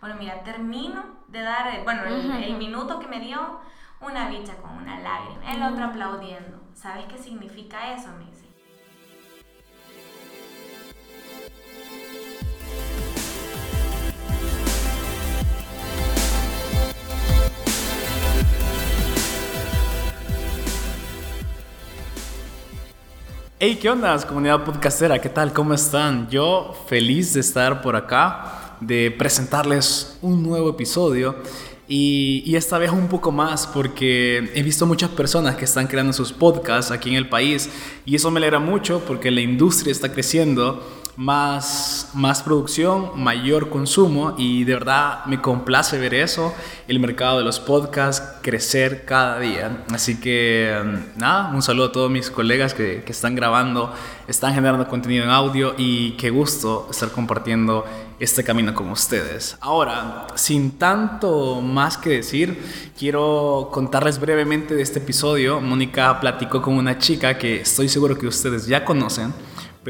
Bueno, mira, termino de dar, eh, bueno, el, minuto que me dio una bicha con una lágrima, el otro aplaudiendo. ¿Sabes qué significa eso? Me dice. Hey, ¿qué onda, comunidad podcastera? ¿Qué tal? ¿Cómo están? Yo feliz de estar por acá, de presentarles un nuevo episodio. Y, esta vez un poco más porque he visto muchas personas que están creando sus podcasts aquí en el país y eso me alegra mucho porque la industria está creciendo más, más producción, mayor consumo y de verdad me complace ver eso, el mercado de los podcasts crecer cada día. Así que nada, un saludo a todos mis colegas que, que están grabando, están generando contenido en audio y qué gusto estar compartiendo este camino con ustedes. Ahora, sin tanto más que decir, quiero contarles brevemente de este episodio. Mónica platicó con una chica que estoy seguro que ustedes ya conocen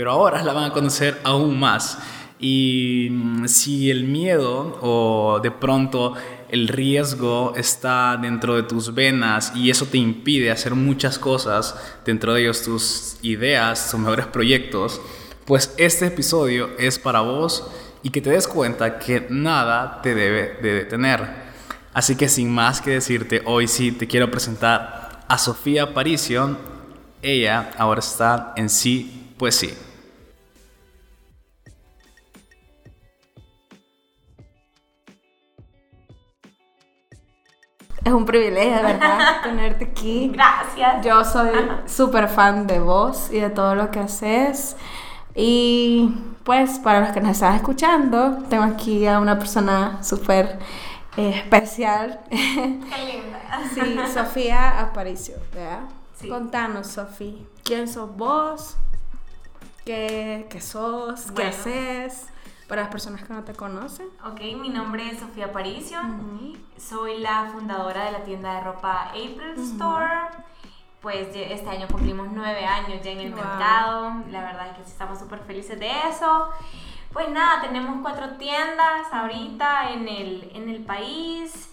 pero ahora la van a conocer aún más. Y mm, si el miedo o de pronto el riesgo está dentro de tus venas y eso te impide hacer muchas cosas, dentro de ellos tus ideas, tus mejores proyectos, pues este episodio es para vos y que te des cuenta que nada te debe de detener. Así que sin más que decirte, hoy sí te quiero presentar a Sofía Aparicio. Ella ahora está en sí pues sí. Es un privilegio, ¿verdad? Tenerte aquí. Gracias. Yo soy súper fan de vos y de todo lo que haces. Y pues para los que nos están escuchando, tengo aquí a una persona súper eh, especial. Qué linda. Sí, Sofía Aparicio, ¿verdad? Sí. Contanos, Sofía, ¿quién sos vos? qué, sos, qué haces, para las personas que no te conocen. Ok, mi nombre es Sofía Aparicio, soy la fundadora de la tienda de ropa April Store. Pues este año cumplimos nueve años ya en el mercado, la verdad es que estamos súper felices de eso. Pues nada, tenemos cuatro tiendas ahorita en el, en el país.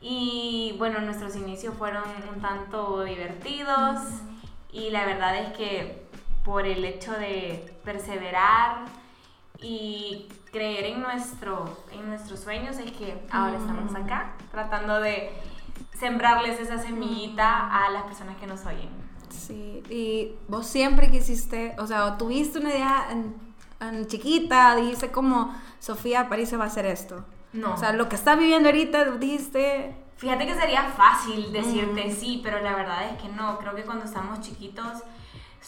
Y bueno, nuestros inicios fueron un tanto divertidos. Y la verdad es que por el hecho de perseverar y creer en, nuestro, en nuestros sueños es que ahora estamos acá tratando de sembrarles esa semillita a las personas que nos oyen. Sí, y vos siempre quisiste, o sea, tuviste una idea en, chiquita, dijiste como, Sofía París va a hacer esto. No. O sea, lo que estás viviendo ahorita, dijiste... Fíjate que sería fácil decirte sí, pero la verdad es que no. Creo que cuando estamos chiquitos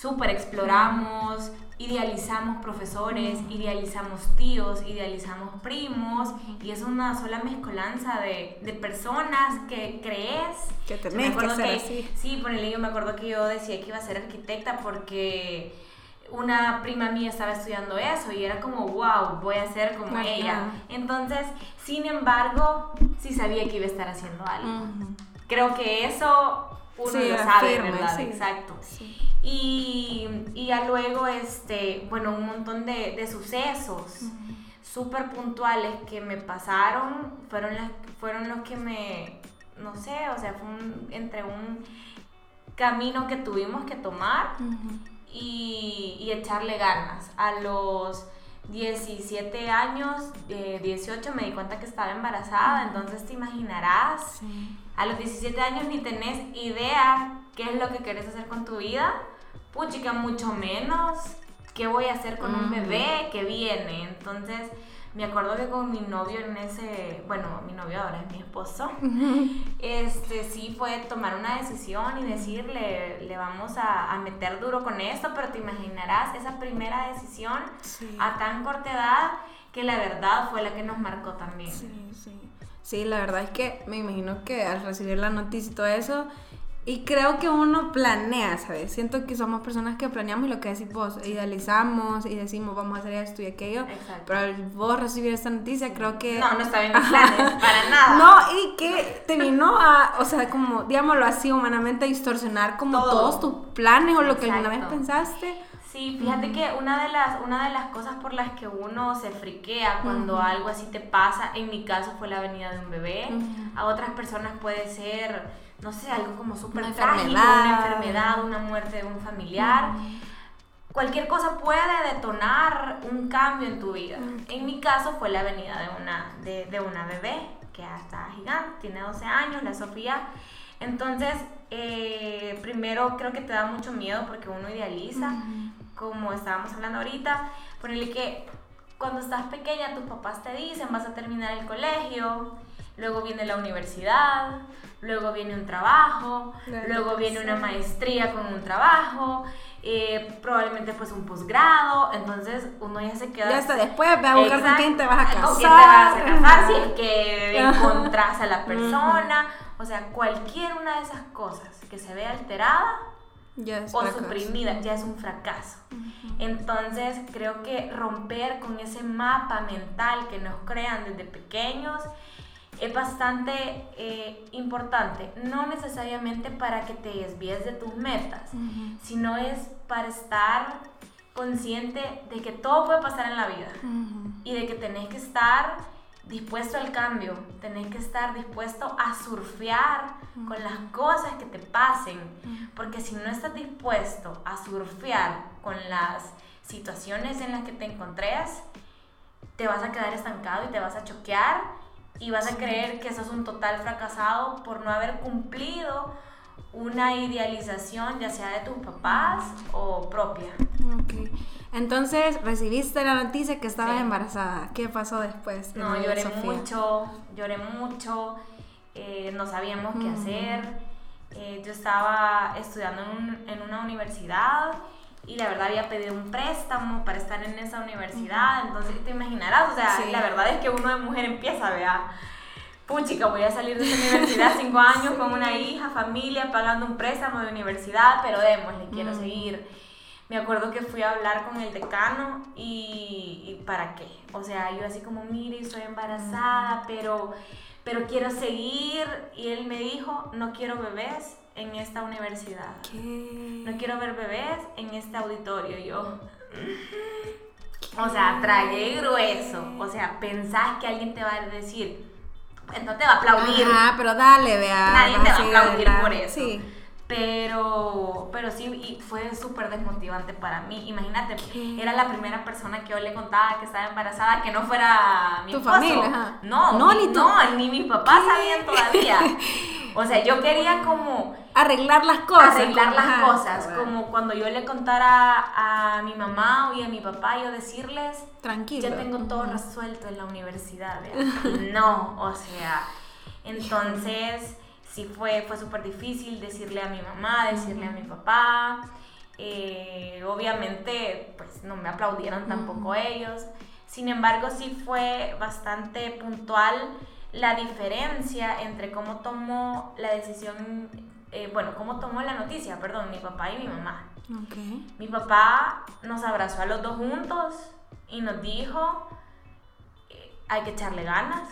súper exploramos, idealizamos profesores, idealizamos tíos, idealizamos primos y es una sola mezcolanza de, de personas que crees. Que tenés que ser así. Sí, por el yo me acuerdo que yo decía que iba a ser arquitecta porque una prima mía estaba estudiando eso y era como, wow, voy a ser como ella. Entonces, sin embargo, sí sabía que iba a estar haciendo algo. Creo que eso uno lo sabe, ¿verdad? Exacto. Y, y, ya luego, este, bueno, un montón de, de sucesos súper puntuales que me pasaron fueron, las, fueron los que me, no sé, o sea, fue entre un camino que tuvimos que tomar y, y, echarle ganas. A los 17 años, eh, 18 me di cuenta que estaba embarazada, entonces te imaginarás, a los 17 años ni tenés idea qué es lo que querés hacer con tu vida, puchica, mucho menos qué voy a hacer con un bebé que viene. Entonces, me acuerdo que con mi novio en ese, bueno, mi novio ahora es mi esposo, este sí fue tomar una decisión y decirle, le vamos a, meter duro con esto, pero te imaginarás esa primera decisión a tan corta edad que la verdad fue la que nos marcó también. Sí, sí. Sí, la verdad es que me imagino que al recibir la noticia y todo eso, y creo que uno planea, ¿sabes? Siento que somos personas que planeamos y lo que decís vos, idealizamos y decimos vamos a hacer esto y aquello. Exacto. Pero al vos recibir esta noticia, creo que. No, no está bien mis planes, para nada. No, y que te vino a, o sea, como, digámoslo así, humanamente, a distorsionar como todos tus planes o lo que alguna vez pensaste Sí, fíjate que una de, las, una de las cosas por las que uno se friquea cuando algo así te pasa, en mi caso fue la venida de un bebé, a otras personas puede ser, no sé, algo como súper trágico, una enfermedad, una muerte de un familiar. Cualquier cosa puede detonar un cambio en tu vida. En mi caso fue la venida de una, de, de una bebé que ya está gigante, tiene 12 años, la Sofía. Entonces, eh, primero creo que te da mucho miedo porque uno idealiza, como estábamos hablando ahorita, ponerle que cuando estás pequeña tus papás te dicen vas a terminar el colegio, luego viene la universidad, luego viene un trabajo, luego viene una maestría con un trabajo, eh, probablemente pues un posgrado, entonces uno ya se queda... Ya hasta después, ve a buscar con quién te vas a casar. Con quién te vas a casar, si es que encontrás a la persona, o sea, cualquier una de esas cosas que se ve alterada o suprimida ya es un fracaso. Entonces creo que romper con ese mapa mental que nos crean desde pequeños es bastante eh, importante, no necesariamente para que te desvíes de tus metas, sino es para estar consciente de que todo puede pasar en la vida y de que tenés que estar dispuesto al cambio, tenés que estar dispuesto a surfear con las cosas que te pasen, porque si no estás dispuesto a surfear con las situaciones en las que te encontrés, te vas a quedar estancado y te vas a choquear y vas a creer que sos un total fracasado por no haber cumplido una idealización ya sea de tus papás o propia. Okay. Entonces recibiste la noticia que estabas embarazada. ¿Qué pasó después? No, lloré mucho, lloré mucho, eh, no sabíamos qué hacer. Eh, yo estaba estudiando en, en, una universidad y la verdad había pedido un préstamo para estar en esa universidad, entonces te imaginarás, o sea, la verdad es que uno de mujer empieza, vea, puchica, voy a salir de esa universidad cinco años con una hija, familia, pagando un préstamo de universidad, pero démosle, quiero seguir. Me acuerdo que fui a hablar con el decano y, ¿para qué? O sea, yo así como, mire, estoy embarazada, pero, pero quiero seguir. Y él me dijo, no quiero bebés en esta universidad. ¿Qué? No quiero ver bebés en este auditorio. Yo, o sea, tragué grueso. O sea, pensás que alguien te va a decir, no te va a aplaudir. Ah, pero dale, vea. Nadie te va a aplaudir por eso. Sí. Pero, pero sí, y fue súper desmotivante para mí. Imagínate, era la primera persona que yo le contaba que estaba embarazada, que no fuera mi ¿Tu esposo. familia? No, no, ni, no, ni mis papás sabían todavía. O sea, yo quería como... Arreglar las cosas. Arreglar las cosas. Como cuando yo le contara a mi mamá y a mi papá, yo decirles... Tranquilo. Ya tengo todo resuelto en la universidad. no, o sea... Entonces sí fue, fue súper difícil decirle a mi mamá, decirle a mi papá. Eh, obviamente, pues no me aplaudieron tampoco ellos. Sin embargo, sí fue bastante puntual la diferencia entre cómo tomó la decisión, eh, bueno, cómo tomó la noticia, perdón, mi papá y mi mamá. Mi papá nos abrazó a los dos juntos y nos dijo, eh, hay que echarle ganas,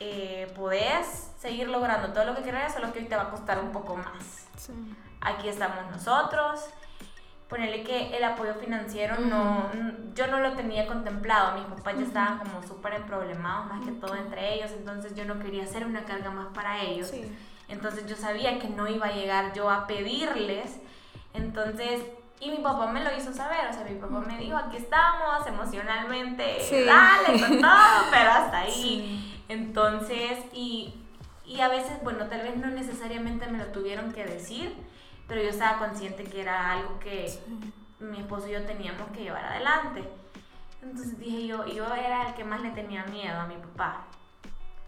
eh, podés seguir logrando todo lo que querés, solo que hoy te va a costar un poco más. Aquí estamos nosotros. Ponerle que el apoyo financiero no, yo no lo tenía contemplado. Mis papás ya estaban como súper problemados, más que todo entre ellos. Entonces yo no quería hacer una carga más para ellos. Entonces yo sabía que no iba a llegar yo a pedirles. Entonces y mi papá me lo hizo saber, o sea, mi papá me dijo, aquí estamos emocionalmente, dale con todo, pero hasta ahí. Entonces, y, y, a veces, bueno, tal vez no necesariamente me lo tuvieron que decir, pero yo estaba consciente que era algo que mi esposo y yo teníamos que llevar adelante. Entonces dije yo, yo era el que más le tenía miedo a mi papá.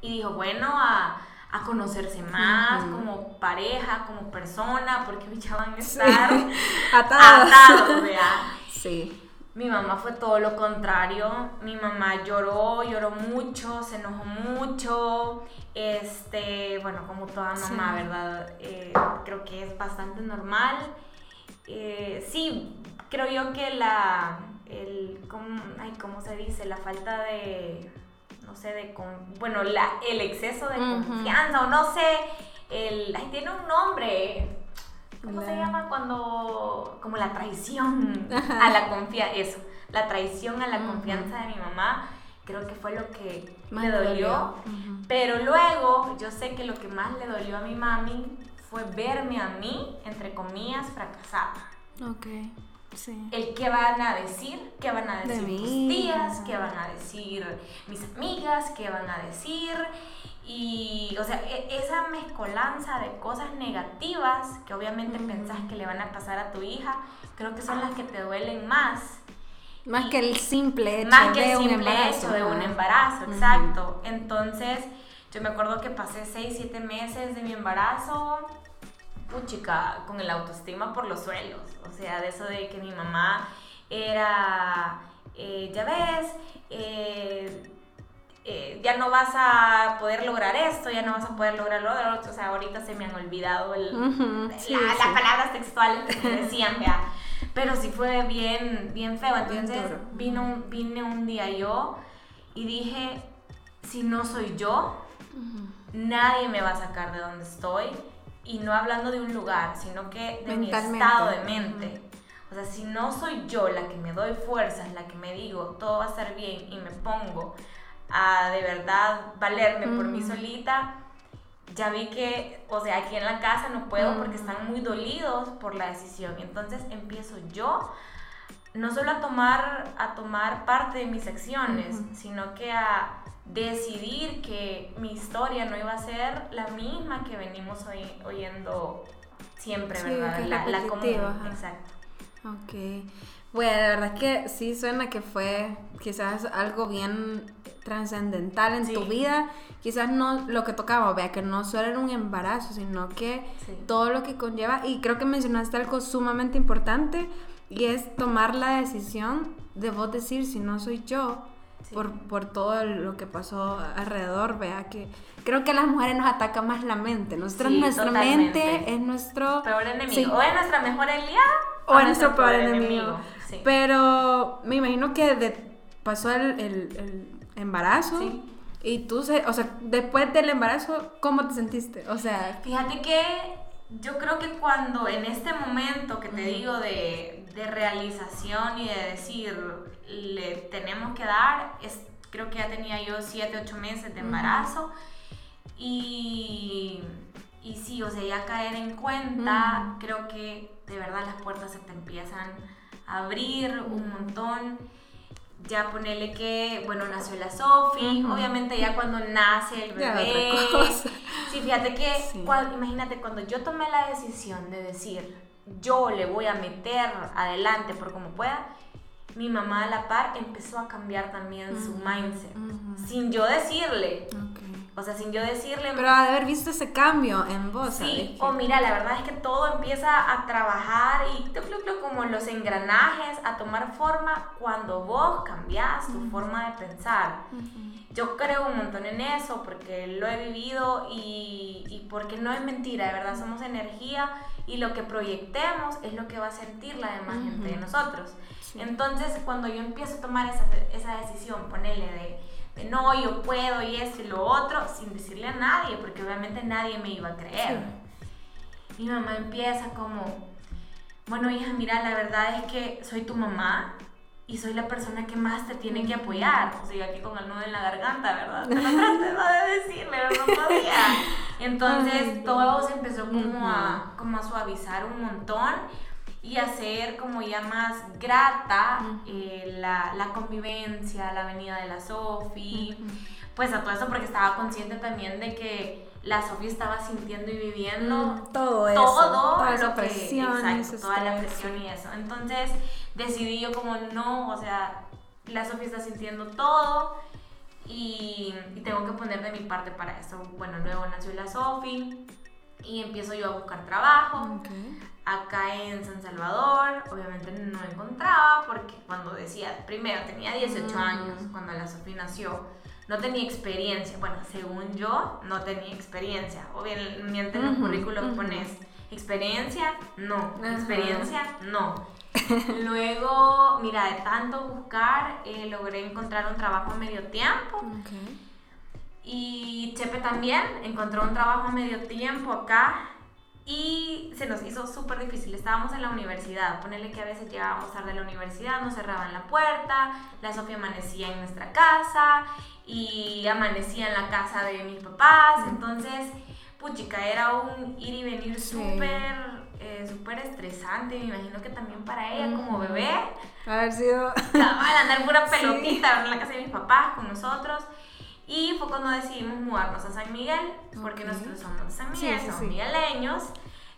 Y dijo, bueno, a a conocerse más como pareja, como persona, porque van a estar atados. atados Sí. Mi mamá fue todo lo contrario. Mi mamá lloró, lloró mucho, se enojó mucho. Este, bueno, como toda mamá, ¿verdad? Eh, creo que es bastante normal. Eh, sí, creo yo que la, el, ¿cómo, ay, ¿cómo se dice? La falta de no sé, de con, bueno, la, el exceso de confianza o no sé, el, ay, tiene un nombre. ¿cómo se llama? Cuando, como la traición a la confianza, eso, la traición a la confianza de mi mamá, creo que fue lo que me dolió. Pero luego, yo sé que lo que más le dolió a mi mami fue verme a mí, entre comillas, fracasada. Ok. Sí. El qué van a decir, qué van a decir mis tías, qué van a decir mis amigas, qué van a decir. Y, o sea, e, esa mezcolanza de cosas negativas que obviamente pensás que le van a pasar a tu hija, creo que son las que te duelen más. Más que el simple hecho más que el simple hecho de un embarazo, exacto. Entonces, yo me acuerdo que pasé 6, 7 meses de mi embarazo, puchica, con el autoestima por los suelos. O sea, de eso de que mi mamá era, eh, ya ves, eh, eh, ya no vas a poder lograr esto, ya no vas a poder lograr lo otro. O sea, ahorita se me han olvidado las palabras textuales que me decían, vea. Pero sí fue bien, bien feo. Entonces vino, vine un día yo y dije, si no soy yo, nadie me va a sacar de donde estoy. Y no hablando de un lugar, sino que de mi estado de mente. O sea, si no soy yo la que me doy fuerzas, la que me digo, todo va a estar bien y me pongo a de verdad valerme por mí solita, ya vi que, o sea, aquí en la casa no puedo porque están muy dolidos por la decisión. Entonces empiezo yo no solo a tomar, a tomar parte de mis acciones, sino que a decidir que mi historia no iba a ser la misma que venimos oyendo siempre, ¿verdad? la, la común. Exacto. Ok. Bueno, la verdad que sí suena que fue quizás algo bien trascendental en tu vida. Quizás no lo que tocaba, vea, que no solo era un embarazo, sino que todo lo que conlleva. Y creo que mencionaste algo sumamente importante y es tomar la decisión de vos decir si no soy yo. Por, por, todo lo que pasó alrededor, vea que creo que a las mujeres nos ataca más la mente. Nosotros, nuestra mente es nuestro peor enemigo. O es nuestra mejor aliada o, es nuestro peor, enemigo. Pero me imagino que pasó el, embarazo. Y tú, o sea, después del embarazo, ¿cómo te sentiste? O sea... Fíjate que yo creo que cuando en este momento que te digo de, realización y de decir, le tenemos que dar, es, creo que ya tenía yo 7, 8 meses de embarazo. Y, y sí, o sea, ya caer en cuenta, creo que de verdad las puertas se te empiezan abrir un montón. Ya ponerle que, bueno, nació la Sofi, obviamente ya cuando nace el bebé. Sí, fíjate que, imagínate, cuando yo tomé la decisión de decir, yo le voy a meter adelante por como pueda, mi mamá a la par empezó a cambiar también su mindset, sin yo decirle. O sea, sin yo decirle. Pero de haber visto ese cambio en vos. Sí, o mira, la verdad es que todo empieza a trabajar y como los engranajes a tomar forma cuando vos cambias tu forma de pensar. Yo creo un montón en eso porque lo he vivido y, y, porque no es mentira, de verdad, somos energía y lo que proyectemos es lo que va a sentir la demás gente de nosotros. Entonces, cuando yo empiezo a tomar esa, esa decisión, ponerle de no, yo puedo y esto y lo otro, sin decirle a nadie, porque obviamente nadie me iba a creer. Mi mamá empieza como, bueno hija, mira, la verdad es que soy tu mamá y soy la persona que más te tiene que apoyar. O sea, aquí con el nudo en la garganta, ¿verdad? Pero traté de decirle, pero no podía. Entonces todo se empezó como a, como a suavizar un montón y hacer como ya más grata eh, la, la, convivencia, la venida de la Sofi, pues a todo eso porque estaba consciente también de que la Sofi estaba sintiendo y viviendo todo eso, todo toda lo presión, toda la presión y eso. Entonces decidí yo como no, o sea, la Sofi está sintiendo todo y, y, tengo que poner de mi parte para eso. Bueno, luego nació la Sofi y empiezo yo a buscar trabajo. Acá en San Salvador, obviamente no encontraba porque cuando decía, primero tenía 18 años cuando la Sofía nació, no tenía experiencia. Bueno, según yo, no tenía experiencia. Obviamente en los currículos pones experiencia, no. Experiencia, no. Luego, mira, de tanto buscar, eh, logré encontrar un trabajo a medio tiempo. Y Chepe también encontró un trabajo a medio tiempo acá y se nos hizo súper difícil. Estábamos en la universidad, ponerle que a veces llegábamos tarde a la universidad, nos cerraban la puerta, la Sofía amanecía en nuestra casa y amanecía en la casa de mis papás, entonces, puchica, era un ir y venir súper... Eh, súper estresante, me imagino que también para ella como bebé. Haber sido... andar pura pelotita en la casa de mis papás con nosotros. Y fue cuando decidimos mudarnos a San Miguel, porque nosotros somos de San Miguel, somos migueleños.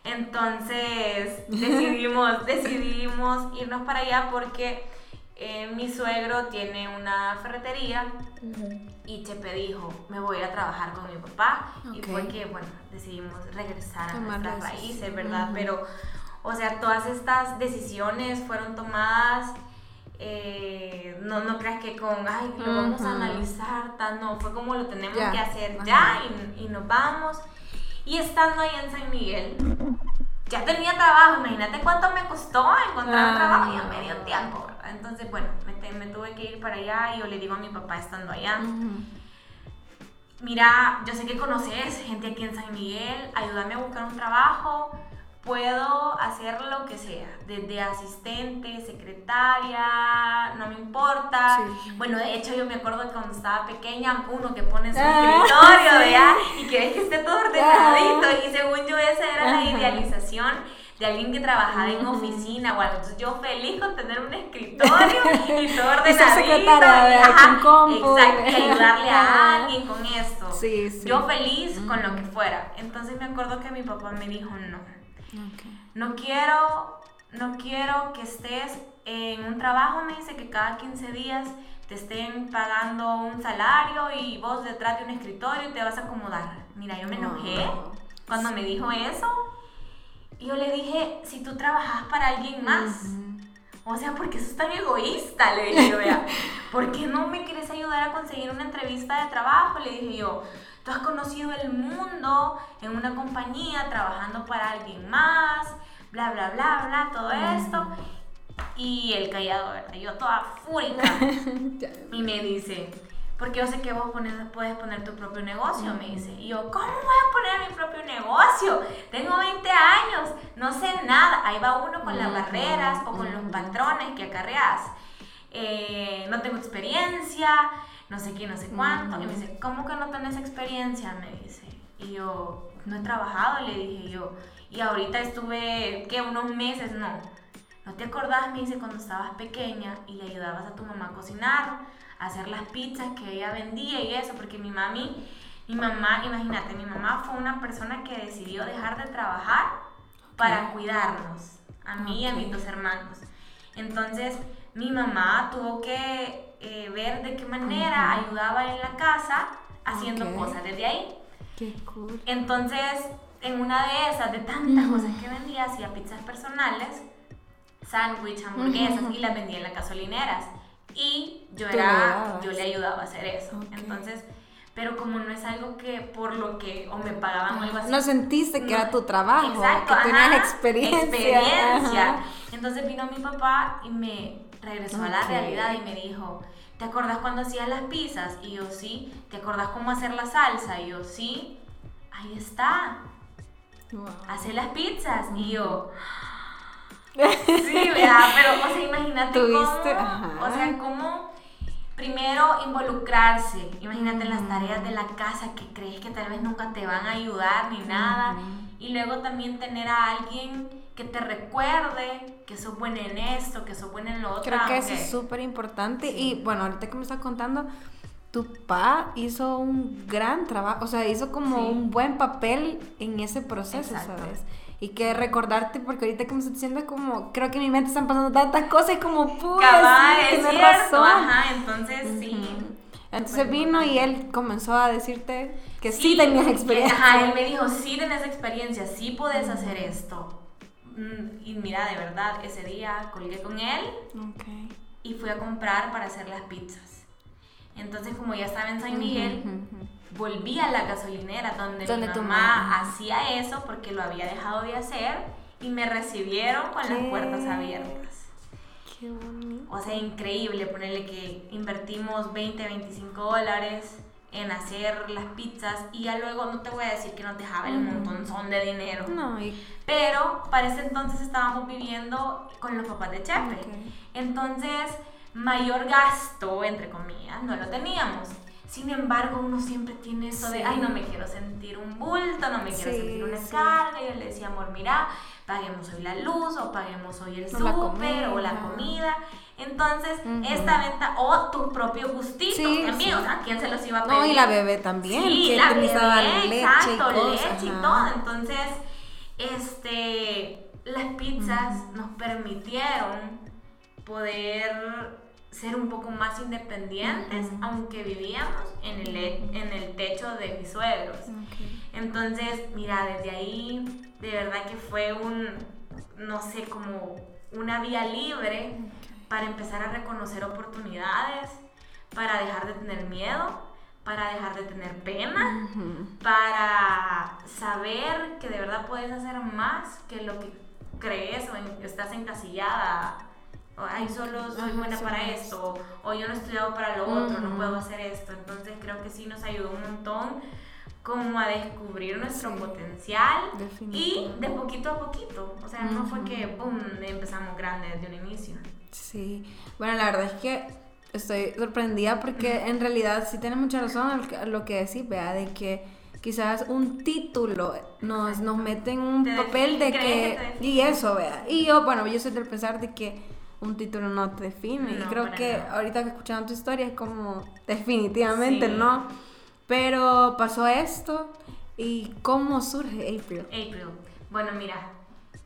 Entonces decidimos, decidimos irnos para allá porque eh, mi suegro tiene una ferretería y Chepe dijo, me voy a ir a trabajar con mi papá. Y fue que, bueno, decidimos regresar a nuestras raíces, ¿verdad? Pero, o sea, todas estas decisiones fueron tomadas eh, no, no creas que con, ay, lo vamos a analizar, tal, no, fue como lo tenemos que hacer ya y, y, nos vamos. Y estando ahí en San Miguel, ya tenía trabajo, imagínate cuánto me costó encontrar un trabajo y a medio tiempo, ¿verdad? Entonces, bueno, me, me, tuve que ir para allá y yo le digo a mi papá estando allá. Mira, yo sé que conoces gente aquí en San Miguel, ayúdame a buscar un trabajo puedo hacer lo que sea, desde asistente, secretaria, no me importa. Bueno, de hecho yo me acuerdo que cuando estaba pequeña, uno que pone su ah, escritorio, Y que que esté todo ordenadito. Y según yo esa era la idealización de alguien que trabajaba en oficina o algo. Entonces yo feliz con tener un escritorio y todo ordenadito. y secretaria, exacto, y ayudarle a alguien con esto. Yo feliz con lo que fuera. Entonces me acuerdo que mi papá me dijo, no no quiero, no quiero que estés en un trabajo, me dice que cada 15 días te estén pagando un salario y vos detrás de un escritorio y te vas a acomodar. Mira, yo me enojé cuando me dijo eso. Y yo le dije, si tú trabajas para alguien más, o sea, ¿por qué sos tan egoísta? Le dije yo, ¿por qué no me quieres ayudar a conseguir una entrevista de trabajo? Le dije yo, tú has conocido el mundo en una compañía, trabajando para alguien más, bla, bla, bla, bla, todo esto. Y el callado, ¿verdad? Yo toda fúrica. y me dice, porque yo sé que vos puedes poner tu propio negocio, me dice. Y yo, ¿cómo voy a poner mi propio negocio? Tengo 20 años, no sé nada. Ahí va uno con las barreras o con los patrones que acarreas. Eh, no tengo experiencia, no sé qué, no sé cuánto. Y me dice, ¿cómo que no tenés experiencia? Me dice. Y yo, no he trabajado, le dije yo. Y ahorita estuve, ¿qué? Unos meses, no. ¿No te acordás? Me dice, cuando estabas pequeña y le ayudabas a tu mamá a cocinar hacer las pizzas que ella vendía y eso, porque mi mami, mi mamá, imagínate, mi mamá fue una persona que decidió dejar de trabajar para cuidarnos, a mí y a mis dos hermanos. Entonces, mi mamá tuvo que eh, ver de qué manera ayudaba en la casa haciendo cosas desde ahí. Qué cool. Entonces, en una de esas, de tantas cosas que vendía, hacía pizzas personales, sándwich, hamburguesas y las vendía en las gasolineras. Y yo, era, yo le ayudaba a hacer eso. Entonces, pero como no es algo que por lo que o me pagaban o algo así. No sentiste que era tu trabajo, exacto, que tenías experiencia. Experiencia. Entonces vino mi papá y me regresó a la realidad y me dijo, ¿te acordás cuando hacías las pizzas? Y yo sí. ¿Te acordás cómo hacer la salsa? Y yo sí. Ahí está. Wow. Hacer las pizzas. Y yo, Sí, ¿verdad? Pero, o sea, imagínate cómo, o sea, cómo primero involucrarse, imagínate en las tareas de la casa que crees que tal vez nunca te van a ayudar ni nada, y luego también tener a alguien que te recuerde que sos buena en esto, que sos buena en lo otro. Creo que eso es súper importante, y bueno, ahorita que me estás contando, tu papá hizo un gran trabajo, o sea, hizo como un buen papel en ese proceso, ¿sabes? y que recordarte, porque ahorita que me estás diciendo, como, creo que en mi mente están pasando tantas cosas y como, puta, sí, es cierto, ajá, entonces sí. Entonces vino y él comenzó a decirte que sí, tenías experiencia. Ajá, él me dijo, sí tenés experiencia, sí puedes hacer esto. Mm, y mira, de verdad, ese día colgué con él y fui a comprar para hacer las pizzas. Entonces, como ya estaba en San Miguel, volví a la gasolinera donde, mi mamá hacía eso porque lo había dejado de hacer y me recibieron con las puertas abiertas. Qué bonito. O sea, increíble ponerle que invertimos 20, 25 dólares en hacer las pizzas y ya luego no te voy a decir que nos dejaba el montón son de dinero. No, Pero para ese entonces estábamos viviendo con los papás de Chepe. Entonces, mayor gasto, entre comillas, no lo teníamos. Sin embargo, uno siempre tiene eso de, ay, no me quiero sentir un bulto, no me quiero sentir una carga. Y yo le decía, amor, mira, paguemos hoy la luz o paguemos hoy el súper o la comida. Entonces, esta venta, o tu propio gustito también, o sea, ¿quién se los iba a pedir? No, y la bebé también, sí, la bebé, leche exacto, y leche y todo. Entonces, este, las pizzas nos permitieron poder ser un poco más independientes, aunque vivíamos en el, en el techo de mis suegros. Entonces, mira, desde ahí, de verdad que fue un, no sé, como una vía libre para empezar a reconocer oportunidades, para dejar de tener miedo, para dejar de tener pena, para saber que de verdad puedes hacer más que lo que crees o estás encasillada. Ay, solo soy buena para esto, o yo no he estudiado para lo otro, no puedo hacer esto. Entonces creo que sí nos ayudó un montón como a descubrir nuestro potencial y de poquito a poquito. O sea, no fue que, boom, empezamos grande desde un inicio. Sí, bueno, la verdad es que estoy sorprendida porque en realidad sí tiene mucha razón lo que decís, vea, de que quizás un título nos, nos mete en un papel de que... Y eso, vea. Y yo, bueno, yo soy del pensar de que un título no te define. y creo que ahorita que escuchando tu historia es como definitivamente no. Pero pasó esto y cómo surge April. April. Bueno, mira,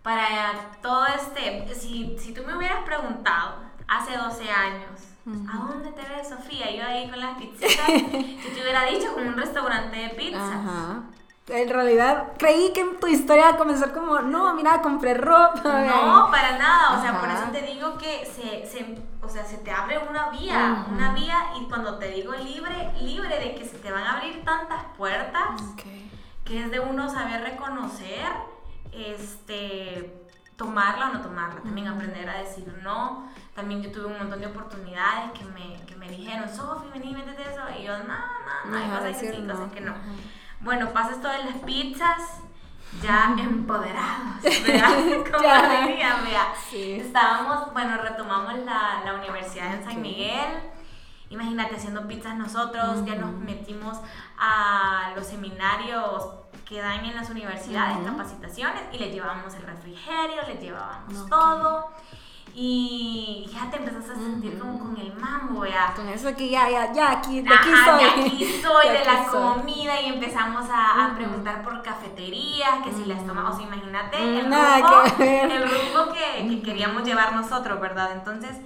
para todo este, si, si tú me hubieras preguntado hace 12 años, ¿a dónde te ves, Sofía? Yo ahí con las pizzas, si te hubiera dicho con un restaurante de pizzas. Ajá en realidad creí que tu historia iba a comenzar como, no, mira, compré ropa. No, para nada, o sea, por eso te digo que se, se, o sea, se te abre una vía, una vía y cuando te digo libre, libre de que se te van a abrir tantas puertas, que es de uno saber reconocer, este, tomarla o no tomarla, también aprender a decir no. También yo tuve un montón de oportunidades que me, que me dijeron, Sofi, vení, métete eso. Y yo, no, no, no, hay cosas que sí, cosas que no. Bueno, pasa esto de las pizzas, ya empoderados, ¿verdad? Como dirían, vea. Estábamos, bueno, retomamos la, la universidad en San Miguel. Imagínate haciendo pizzas nosotros, ya nos metimos a los seminarios que dan en las universidades, capacitaciones, y les llevábamos el refrigerio, les llevábamos todo. Y ya te empezás a sentir como con el mambo, ya. Con eso que ya, ya, ya, aquí, de aquí soy. De aquí soy, de la comida, y empezamos a, preguntar por cafeterías, que si las tomamos, imagínate el rumbo, el rumbo que, que queríamos llevar nosotros, ¿verdad? Entonces,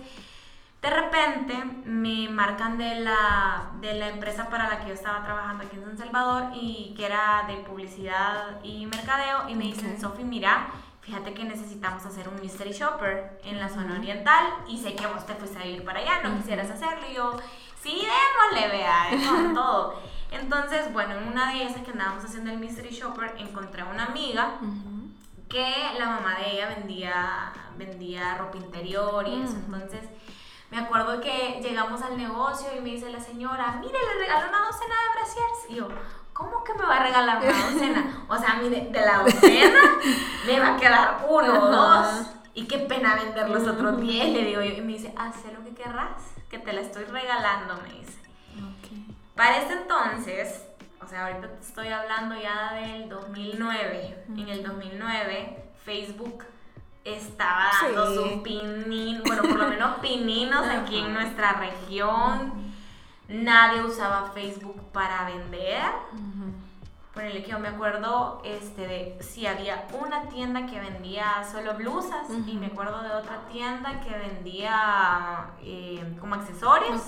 de repente me marcan de la, de la empresa para la que yo estaba trabajando aquí en San Salvador y que era de publicidad y mercadeo y me dicen, Sofi, mira, fíjate que necesitamos hacer un mystery shopper en la zona oriental y sé que vos te fuiste a ir para allá, no quisieras hacerlo y yo, sí, démosle, vea, con todo. Entonces, bueno, en una de esas que andábamos haciendo el mystery shopper, encontré a una amiga que la mamá de ella vendía, vendía ropa interior y eso, entonces... Me acuerdo que llegamos al negocio y me dice la señora, mire, le regaló una docena de brasiers. Y yo, ¿cómo que me va a regalar una docena? O sea, mire, de la docena me va a quedar uno o dos. Y qué pena vender los otros diez, le digo yo. Y me dice, haz lo que querrás, que te la estoy regalando, me dice. Para ese entonces, o sea, ahorita te estoy hablando ya del 2009. En el 2009, Facebook estaba dando sus pininos, bueno, por lo menos pininos aquí en nuestra región. Nadie usaba Facebook para vender. Por el que yo me acuerdo este, de si había una tienda que vendía solo blusas y me acuerdo de otra tienda que vendía eh, como accesorios.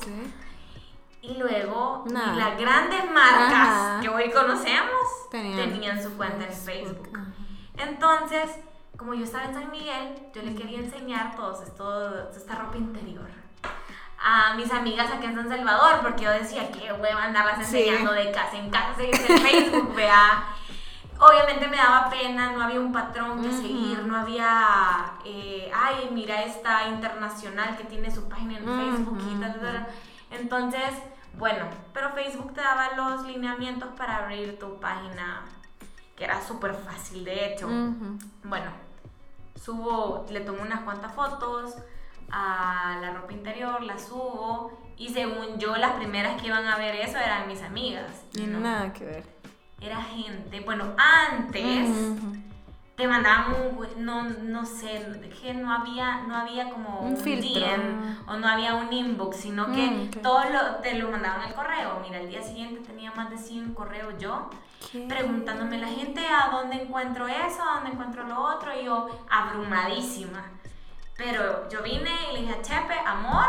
Y luego las grandes marcas que hoy conocemos tenían, su cuenta en Facebook. Entonces, como yo estaba en San Miguel, yo le quería enseñar todos esto, esta ropa interior a mis amigas aquí en San Salvador, porque yo decía, que hueva andarlas enseñando de casa en casa, en Facebook, vea. Obviamente me daba pena, no había un patrón que seguir, no había, eh, ay, mira esta internacional que tiene su página en Facebook y tal, tal, Entonces, Bueno, pero Facebook te daba los lineamientos para abrir tu página, que era súper fácil, de hecho. Bueno, subo, le tomo unas cuantas fotos a la ropa interior, la subo y según yo las primeras que iban a ver eso eran mis amigas. Y no, nada que ver. Era gente, bueno, antes te mandaban un, no, no sé, que no había, no había como un, filtro. o no había un inbox, sino que mm, todos lo, te lo mandaban al correo. Mira, el día siguiente tenía más de 100 correos yo, preguntándome la gente a dónde encuentro eso, a dónde encuentro lo otro, y yo abrumadísima. Pero yo vine y le dije a Chepe, amor,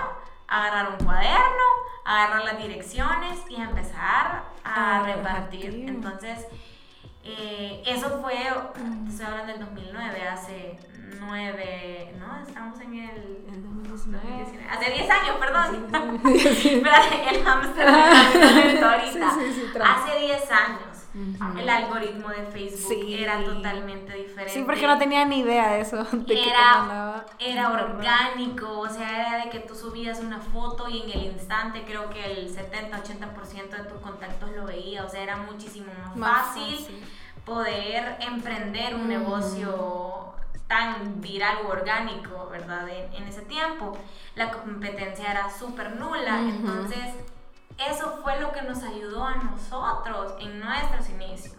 agarrar un cuaderno, agarrar las direcciones y empezar a, repartir. Entonces, eh, eso fue, estoy hablando del 2009, hace nueve, ¿no? Estamos en el... el 2019. Hace 10 años, perdón. Espérate, el hamster ahorita. hace 10 años el algoritmo de Facebook era totalmente diferente. Sí, porque no tenía ni idea de eso. era, era orgánico, o sea, era de que tú subías una foto y en el instante creo que el 70-80% de tus contactos lo veía, o sea, era muchísimo más, fácil, poder emprender un negocio tan viral o orgánico, ¿verdad? En, ese tiempo. La competencia era súper nula, entonces eso fue lo que nos ayudó a nosotros en nuestros inicios.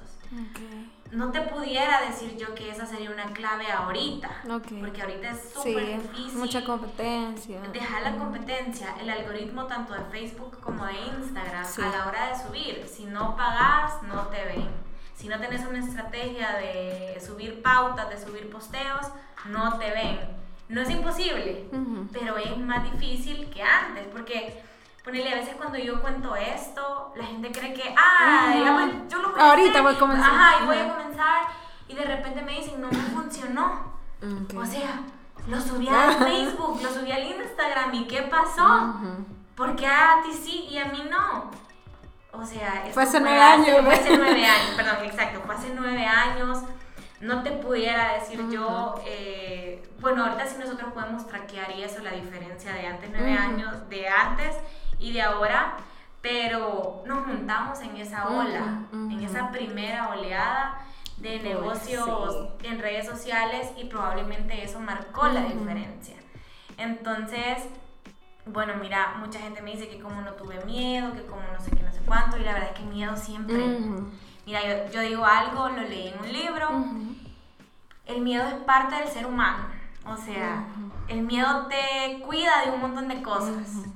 No te pudiera decir yo que esa sería una clave ahorita, porque ahorita es súper difícil. Mucha competencia. Dejar la competencia, el algoritmo tanto de Facebook como de Instagram a la hora de subir. Si no pagas, no te ven. Si no tenés una estrategia de subir pautas, de subir posteos, no te ven. No es imposible, pero es más difícil que antes, porque Ponele, a veces cuando yo cuento esto, la gente cree que, ah, yo lo voy a Ahorita voy a comenzar. Ajá, y voy a comenzar. Y de repente me dicen, no me funcionó. O sea, lo subí a Facebook, lo subí al Instagram, ¿y qué pasó? Porque a ti sí y a mí no. O sea, fue hace nueve años. Fue hace nueve años, perdón, exacto, fue hace nueve años. No te pudiera decir yo, eh, bueno, ahorita sí nosotros podemos traquear y eso, la diferencia de antes, nueve años, de antes y de ahora, pero nos juntamos en esa ola, en esa primera oleada de negocios en redes sociales y probablemente eso marcó la diferencia. Entonces, bueno, mira, mucha gente me dice que como no tuve miedo, que como no sé qué, no sé cuánto, y la verdad es que miedo siempre. Mira, yo, yo, digo algo, lo leí en un libro, el miedo es parte del ser humano, o sea, el miedo te cuida de un montón de cosas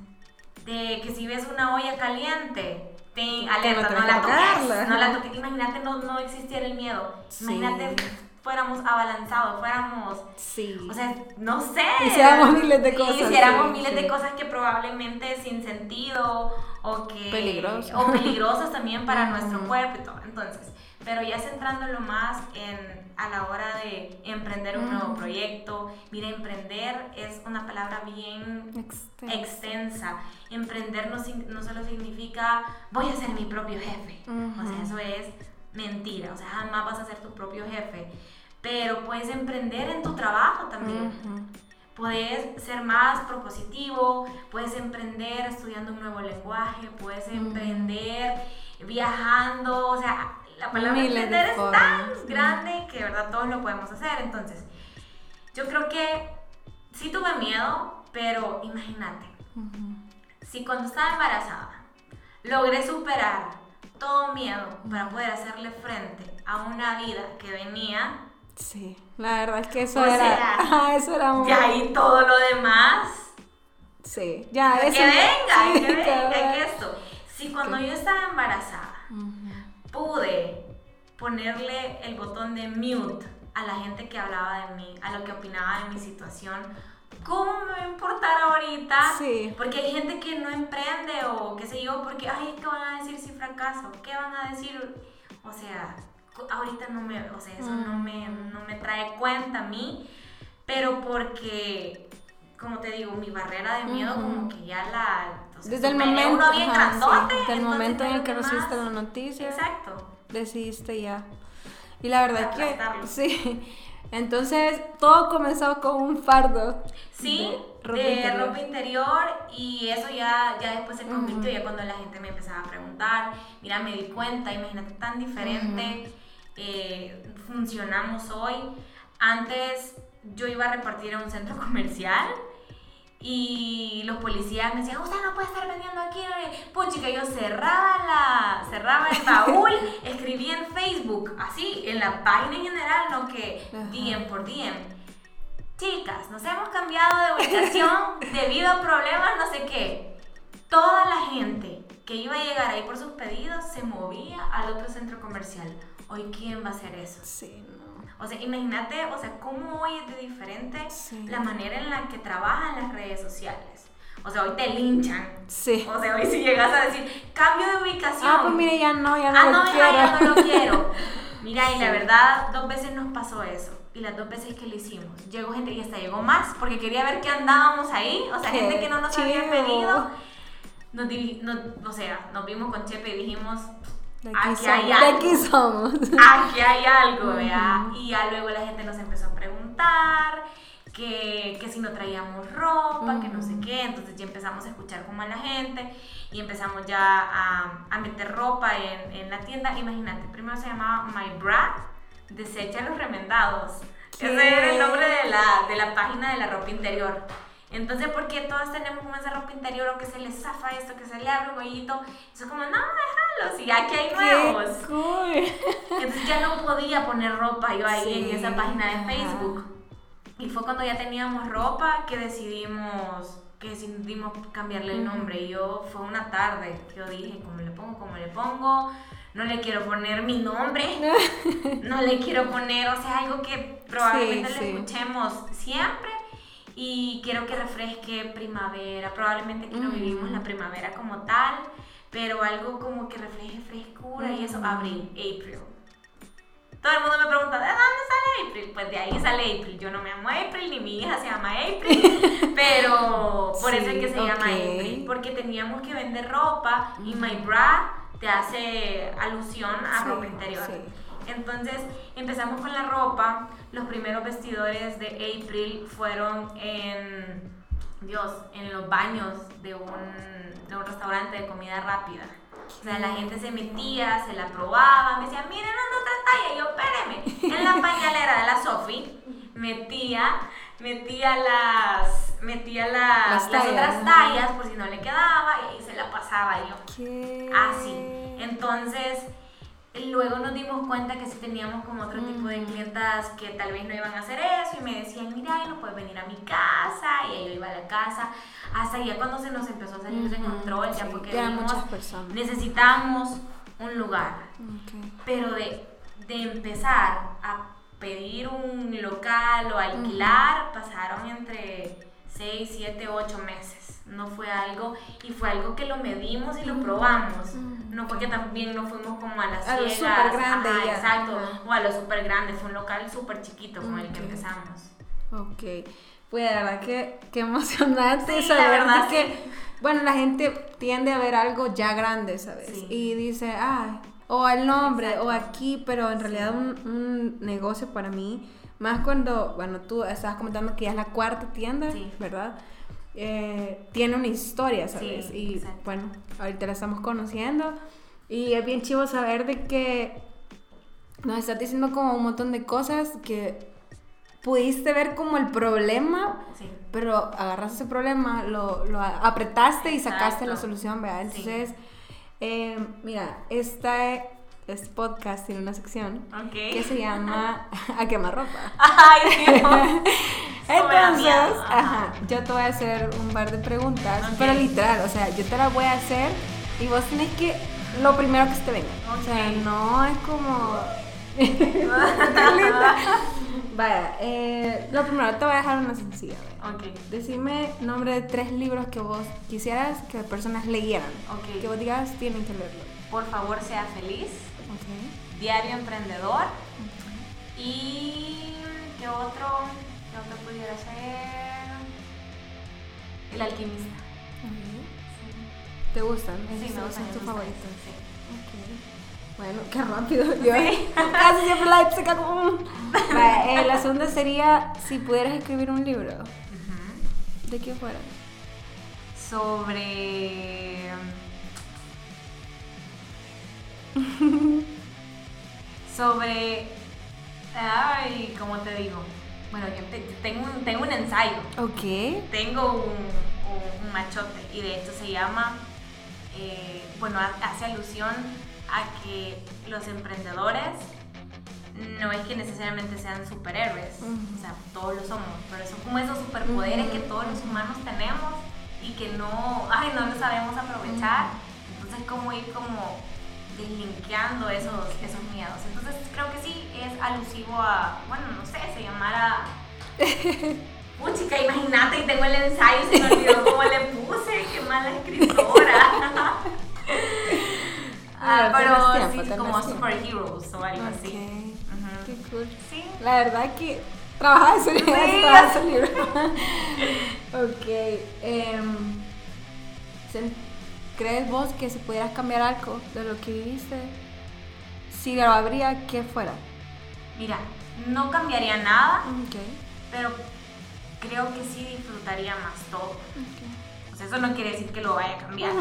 de que si ves una olla caliente, te alerta, no, la toques, no la toques. Imagínate, no, no existiera el miedo. Imagínate fuéramos abalanzados, fuéramos, sí. o sea, no sé. Hiciéramos miles de cosas. Hiciéramos miles de cosas que probablemente sin sentido o que... Peligrosas. O peligrosas también para nuestro cuerpo y todo. Entonces, pero ya centrándolo más en a la hora de emprender un nuevo proyecto. Mira, emprender es una palabra bien extensa. Emprender no, no, solo significa voy a ser mi propio jefe. O sea, eso es mentira. O sea, jamás vas a ser tu propio jefe. Pero puedes emprender en tu trabajo también. Puedes ser más propositivo, puedes emprender estudiando un nuevo lenguaje, puedes emprender viajando, o sea, la palabra emprender es tan grande que de verdad todos lo podemos hacer. Entonces, yo creo que sí tuve miedo, pero imagínate, si cuando estaba embarazada logré superar todo miedo para poder hacerle frente a una vida que venía. Sí, la verdad es que eso era. eso era muy. Y ahí todo lo demás. Sí, ya, eso. Que venga, que venga, que esto. Si cuando yo estaba embarazada pude ponerle el botón de mute a la gente que hablaba de mí, a lo que opinaba de mi situación, ¿cómo me va a importar ahorita? Sí. Porque hay gente que no emprende o qué sé yo, porque, ay, ¿qué van a decir si fracaso? ¿Qué van a decir? O sea, ahorita no me, o sea, eso no, me, no me trae cuenta a mí, pero porque, como te digo, mi barrera de miedo como que ya la desde el momento, desde el momento en el que recibiste la noticia. Exacto. Decidiste ya. Y la verdad es que, sí, Entonces, todo comenzó con un fardo. Sí, de ropa, interior. y eso ya, ya después se convirtió, ya cuando la gente me empezaba a preguntar, mira, me di cuenta, imagínate tan diferente eh, funcionamos hoy. Antes yo iba a repartir en un centro comercial y los policías me decían, usted no puede estar vendiendo aquí. Puchica, yo cerraba, la, cerraba el baúl, escribía en Facebook, así, en la página en general, no que DM por DM. Chicas, nos hemos cambiado de ubicación debido a problemas, no sé qué. Toda la gente que iba a llegar ahí por sus pedidos se movía al otro centro comercial. Hoy, ¿quién va a hacer eso? Sí, o sea, imagínate, o sea, cómo hoy es de diferente la manera en la que trabajan las redes sociales. O sea, hoy te linchan. Sí. O sea, hoy si llegas a decir, cambio de ubicación. Ah, pues mire, ya no, ya no ah, lo no, quiero. ya no lo quiero. Mira, y la verdad, dos veces nos pasó eso. Y las dos veces que lo hicimos. Llegó gente y hasta llegó más porque quería ver qué andábamos ahí. O sea, gente que no nos había pedido. Nos, o sea, nos vimos con Chepe y dijimos, aquí, hay algo. aquí somos. Aquí hay algo, ¿verdad? Y ya luego la gente nos empezó a preguntar que, que si no traíamos ropa, que no sé qué. Entonces ya empezamos a escuchar como a la gente y empezamos ya a, a meter ropa en, en, la tienda. Imagínate, primero se llamaba My Bra, desecha los remendados. Ese era el nombre de la, de la página de la ropa interior. Entonces, porque todas tenemos como esa ropa interior o que se le zafa esto, que se le abre un hoyito, eso como, no, déjalo, si aquí hay nuevos. Cool. Entonces ya no podía poner ropa yo ahí en esa página de Facebook. Y fue cuando ya teníamos ropa que decidimos que decidimos cambiarle el nombre. Y yo fue una tarde, yo dije, ¿cómo le pongo? ¿Cómo le pongo? No le quiero poner mi nombre, no le quiero poner, o sea, algo que probablemente le escuchemos siempre y quiero que refresque primavera. Probablemente que no vivimos la primavera como tal, pero algo como que refleje frescura y eso, abril, April. Todo el mundo me pregunta, ¿de dónde sale April? Pues de ahí sale April. Yo no me llamo April, ni mi hija se llama April, pero por eso es que se llama April, porque teníamos que vender ropa y My Bra te hace alusión a ropa interior. Entonces empezamos con la ropa. Los primeros vestidores de April fueron en, Dios, en los baños de un, de un restaurante de comida rápida. O sea, la gente se metía, se la probaba, me decía, miren otra talla, y yo, espéreme. En la pañalera de la Sofi metía, metía las, metía las, las, otras tallas por si no le quedaba y ahí se la pasaba yo. ¿Qué? Así. Entonces, luego nos dimos cuenta que sí teníamos como otro tipo de clientas que tal vez no iban a hacer eso y me decían, mira, no puedes venir a mi casa y yo iba a la casa. Hasta ya cuando se nos empezó a salir de control, ya porque necesitamos un lugar. Pero de, de empezar a pedir un local o alquilar, pasaron entre 6, 7, 8 meses no fue algo, y fue algo que lo medimos y lo probamos. No fue que también no fuimos como a las a lo super grande. exacto, o a lo super grande, fue un local súper chiquito con el que empezamos. Ok, pues la verdad que, que emocionante sí, la verdad que, bueno, la gente tiende a ver algo ya grande, ¿sabes? Y dice, ah, o el nombre, o aquí, pero en realidad un, un negocio para mí, más cuando, bueno, tú estabas comentando que ya es la cuarta tienda, ¿verdad? Eh, tiene una historia, ¿sabes? y bueno, ahorita la estamos conociendo. Y es bien chivo saber de que nos estás diciendo como un montón de cosas que pudiste ver como el problema, pero agarraste ese problema, lo, lo apretaste y sacaste la solución, ¿verdad? Entonces, eh, mira, esta este podcast tiene una sección que se llama A quemar ropa. Ay. Entonces, ajá, yo te voy a hacer un par de preguntas, pero literal, o sea, yo te las voy a hacer y vos tenés que, lo primero que se te venga. O sea, no es como... Vaya, eh, lo primero te voy a dejar una sencilla. Ok. Decime nombre de tres libros que vos quisieras que las personas leyeran. Ok. Que vos digas, tienen que leerlo. Por favor, sea feliz. Diario Emprendedor. Y. ¿Qué otro? ¿Qué otro pudiera ser? El Alquimista. ¿Te gustan? Sí, me gustan. tus favoritos? Sí. Bueno, qué rápido. Yo casi siempre la se como... eh, la segunda sería si pudieras escribir un libro. ¿De qué fuera? Sobre... sobre... Ay, ¿cómo te digo? Bueno, yo tengo, un, tengo un ensayo. Ok. Tengo un, un, machote y de hecho se llama, eh, bueno, hace alusión a que los emprendedores no es que necesariamente sean superhéroes, o sea, todos lo somos, pero son como esos superpoderes que todos los humanos tenemos y que no, ay, no lo sabemos aprovechar. Entonces, como ir como deslinkeando esos, esos miedos. Entonces, creo que sí es alusivo a, bueno, no sé, se llamara... Puchica, imagínate, y tengo el ensayo y se me olvidó cómo le puse, qué mala escritora. Ah, pero sí, como superheroes o algo así. Qué cool. Sí. La verdad que trabajaba en sí, ese libro. ok. Um, ¿Crees vos que si pudieras cambiar algo de lo que viviste, si lo habría, ¿qué fuera? Mira, no cambiaría nada, pero creo que sí disfrutaría más todo. O sea, eso no quiere decir que lo vaya a cambiar,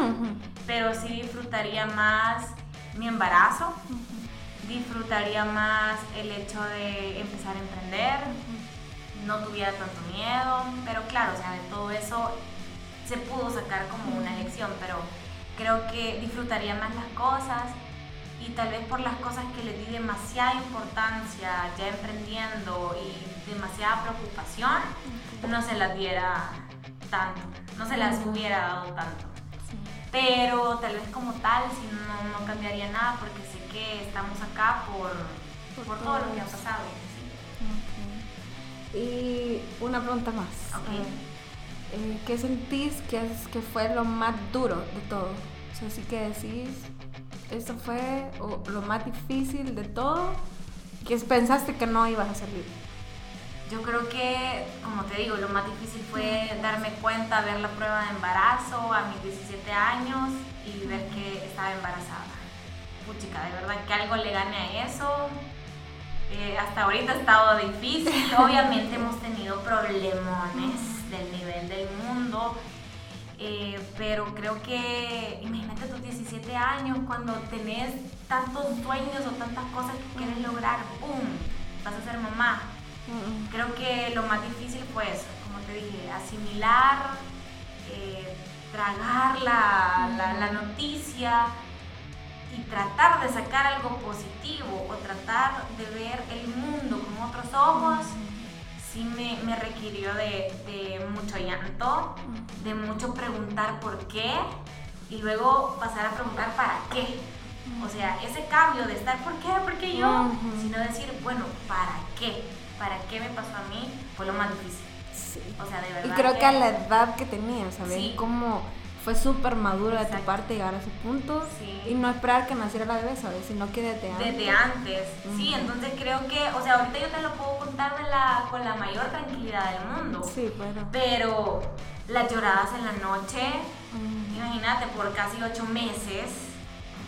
pero sí disfrutaría más mi embarazo, disfrutaría más el hecho de empezar a emprender, no tuviera tanto miedo, pero claro, o sea, de todo eso se pudo sacar como una lección, pero creo que disfrutaría más las cosas y tal vez por las cosas que le di demasiada importancia ya emprendiendo y demasiada preocupación, no se las diera tanto, no se las hubiera dado tanto. Pero tal vez como tal, si no, no cambiaría nada porque sé que estamos acá por, por, todo lo que ha pasado. Y una pregunta más. Eh, ¿Qué sentís que, es, que fue lo más duro de todo? O sea, sí que decís, eso fue lo más difícil de todo, que pensaste que no ibas a salir. Yo creo que, como te digo, lo más difícil fue darme cuenta, ver la prueba de embarazo a mis 17 años y ver que estaba embarazada. Puchica, de verdad que algo le gane a eso. Eh, hasta ahorita ha estado difícil. Obviamente hemos tenido problemones del nivel del mundo. Eh, pero creo que, imagínate tus 17 años cuando tenés tantos sueños o tantas cosas que quieres lograr, ¡pum! Vas a ser mamá Creo que lo más difícil fue eso, como te dije, asimilar, eh, tragar la, noticia y tratar de sacar algo positivo o tratar de ver el mundo con otros ojos, sí me, requirió de, mucho llanto, de mucho preguntar por qué y luego pasar a preguntar para qué. O sea, ese cambio de estar por qué, por qué yo, sino decir, bueno, ¿para qué? para qué me pasó a mí fue lo más difícil. Sí. O sea, de verdad. Y creo que, a la edad que tenías, ¿sabes? Sí. Como fue súper madura de tu parte llegar a ese punto sí. y no esperar que naciera la bebé, ¿sabes? Sino que desde antes. Desde antes, sí, entonces creo que, o sea, ahorita yo te lo puedo contar de la, con la mayor tranquilidad del mundo. Sí, bueno. Pero las lloradas en la noche, imagínate, por casi ocho meses,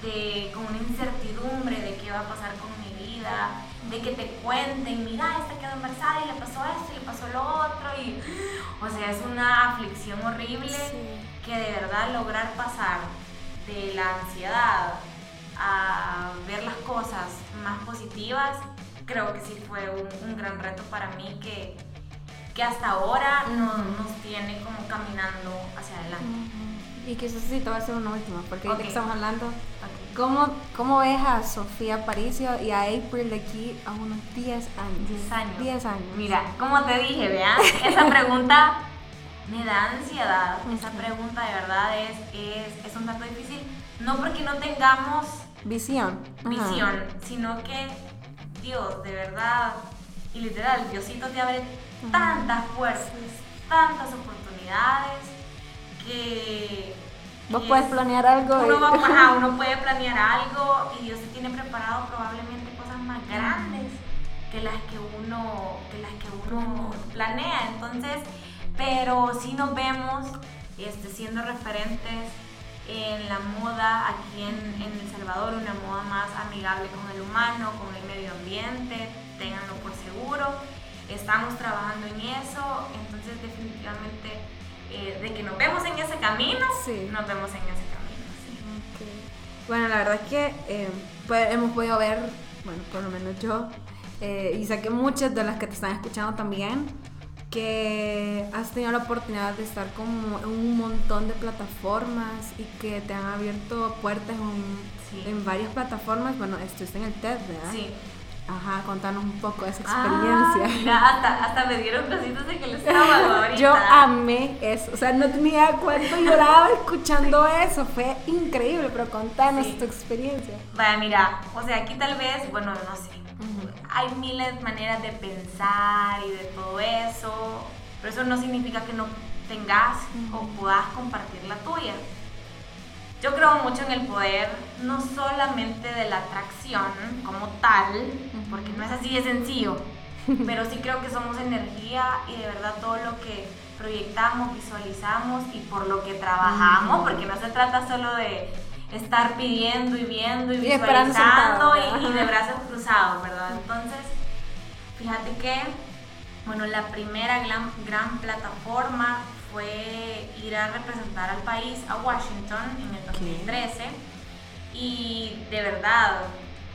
de, con una incertidumbre de qué va a pasar con mi vida, de que te cuenten, mira, esta quedó embarazada y le pasó esto y le pasó lo otro. Y, o sea, es una aflicción horrible que de verdad lograr pasar de la ansiedad a ver las cosas más positivas, creo que sí fue un, gran reto para mí que, que hasta ahora nos tiene como caminando hacia adelante. Y quizás sí te va a hacer una última, porque okay. estamos hablando ¿Cómo, ¿Cómo ves a Sofía Paricio y a April de aquí a unos 10 años? 10 años. 10 años. Mira, como te dije, vean, esa pregunta me da ansiedad. Esa pregunta de verdad es, es, es un tanto difícil. No porque no tengamos visión, visión sino que Dios, de verdad, y literal, Diosito te abre tantas puertas, tantas oportunidades que Vos puedes planear algo. Uno, va, uno puede planear algo y Dios se tiene preparado probablemente cosas más grandes que las que uno, que las que uno planea. Entonces, pero si nos vemos este, siendo referentes en la moda aquí en, en, El Salvador, una moda más amigable con el humano, con el medio ambiente, ténganlo por seguro. Estamos trabajando en eso, entonces definitivamente eh, de que nos vemos en ese camino, sí. nos vemos en ese camino. Sí. Bueno, la verdad es que eh, pues, hemos podido ver, bueno, por lo menos yo, eh, y sé que muchas de las que te están escuchando también, que has tenido la oportunidad de estar como en un montón de plataformas y que te han abierto puertas en, en varias plataformas. Bueno, estuviste en el TED, ¿verdad? Sí. Ajá, contanos un poco de esa experiencia. Ah, mira, hasta, hasta, me dieron cositas de que les estaba ahorita. Yo amé eso, o sea, no tenía cuánto lloraba escuchando eso, fue increíble, pero contanos tu experiencia. Vaya, mira, o sea, aquí tal vez, bueno, no sé, hay miles de maneras de pensar y de todo eso, pero eso no significa que no tengas o puedas compartir la tuya. Yo creo mucho en el poder, no solamente de la atracción como tal, porque no es así de sencillo, pero sí creo que somos energía y de verdad todo lo que proyectamos, visualizamos y por lo que trabajamos, porque no se trata solo de estar pidiendo y viendo y, visualizando y, de brazos cruzados, ¿verdad? Entonces, fíjate que, bueno, la primera gran, gran plataforma fue ir a representar al país a Washington en el 2013 y de verdad,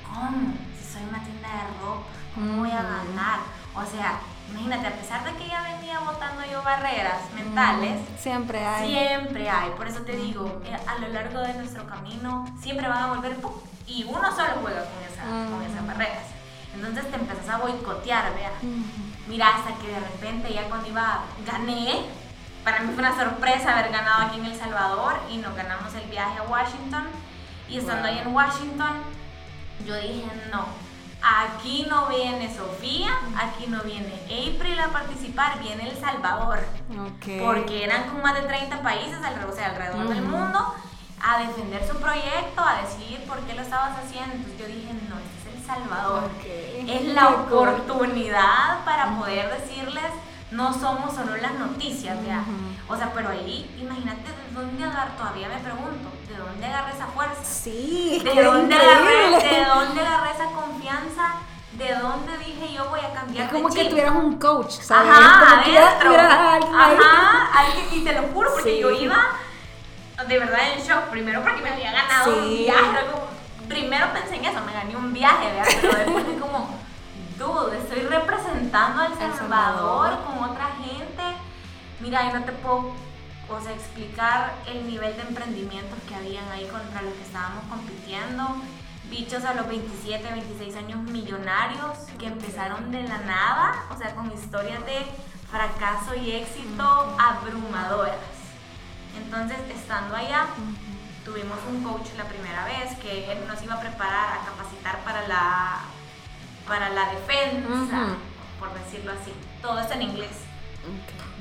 ¿cómo? Si soy una tienda de ropa, ¿cómo voy a ganar? O sea, imagínate, a pesar de que ya venía botando yo barreras mentales, siempre hay. Siempre hay, por eso te digo, eh, a lo largo de nuestro camino siempre van a volver y uno solo juega con, esas barreras. Entonces te empezás a boicotear, vea. Mira, hasta que de repente ya cuando iba, gané. Para mí fue una sorpresa haber ganado aquí en El Salvador y nos ganamos el viaje a Washington. Y estando ahí en Washington, yo dije, no, Aquí no viene Sofía, aquí no viene April a participar, viene El Salvador. Porque eran como más de 30 países alrededor, o sea, alrededor del mundo a defender su proyecto, a decir por qué lo estabas haciendo. Entonces yo dije, no, este es El Salvador. Es la oportunidad para poder decirles, no somos solo las noticias, ya. O sea, pero ahí, imagínate de dónde agarrar, todavía me pregunto, ¿de dónde agarré esa fuerza? Sí, ¿De dónde, agarré, ¿De dónde agarré esa confianza? ¿De dónde dije yo voy a cambiar es como que tuvieras un coach, ¿sabes? Ajá, adentro. Ajá, alguien, y te lo juro, porque yo iba de verdad en shock. Primero porque me había ganado un viaje. primero pensé en eso, me gané un viaje, ¿verdad? Pero después fue como, estoy representando a El Salvador, con otra gente. Mira, yo no te puedo o sea, explicar el nivel de emprendimientos que habían ahí contra los que estábamos compitiendo. Bichos a los 27, 26 años millonarios que empezaron de la nada, o sea, con historias de fracaso y éxito abrumadoras. Entonces, estando allá, tuvimos un coach la primera vez que él nos iba a preparar, a capacitar para la, para la defensa, por decirlo así. Todo está en inglés.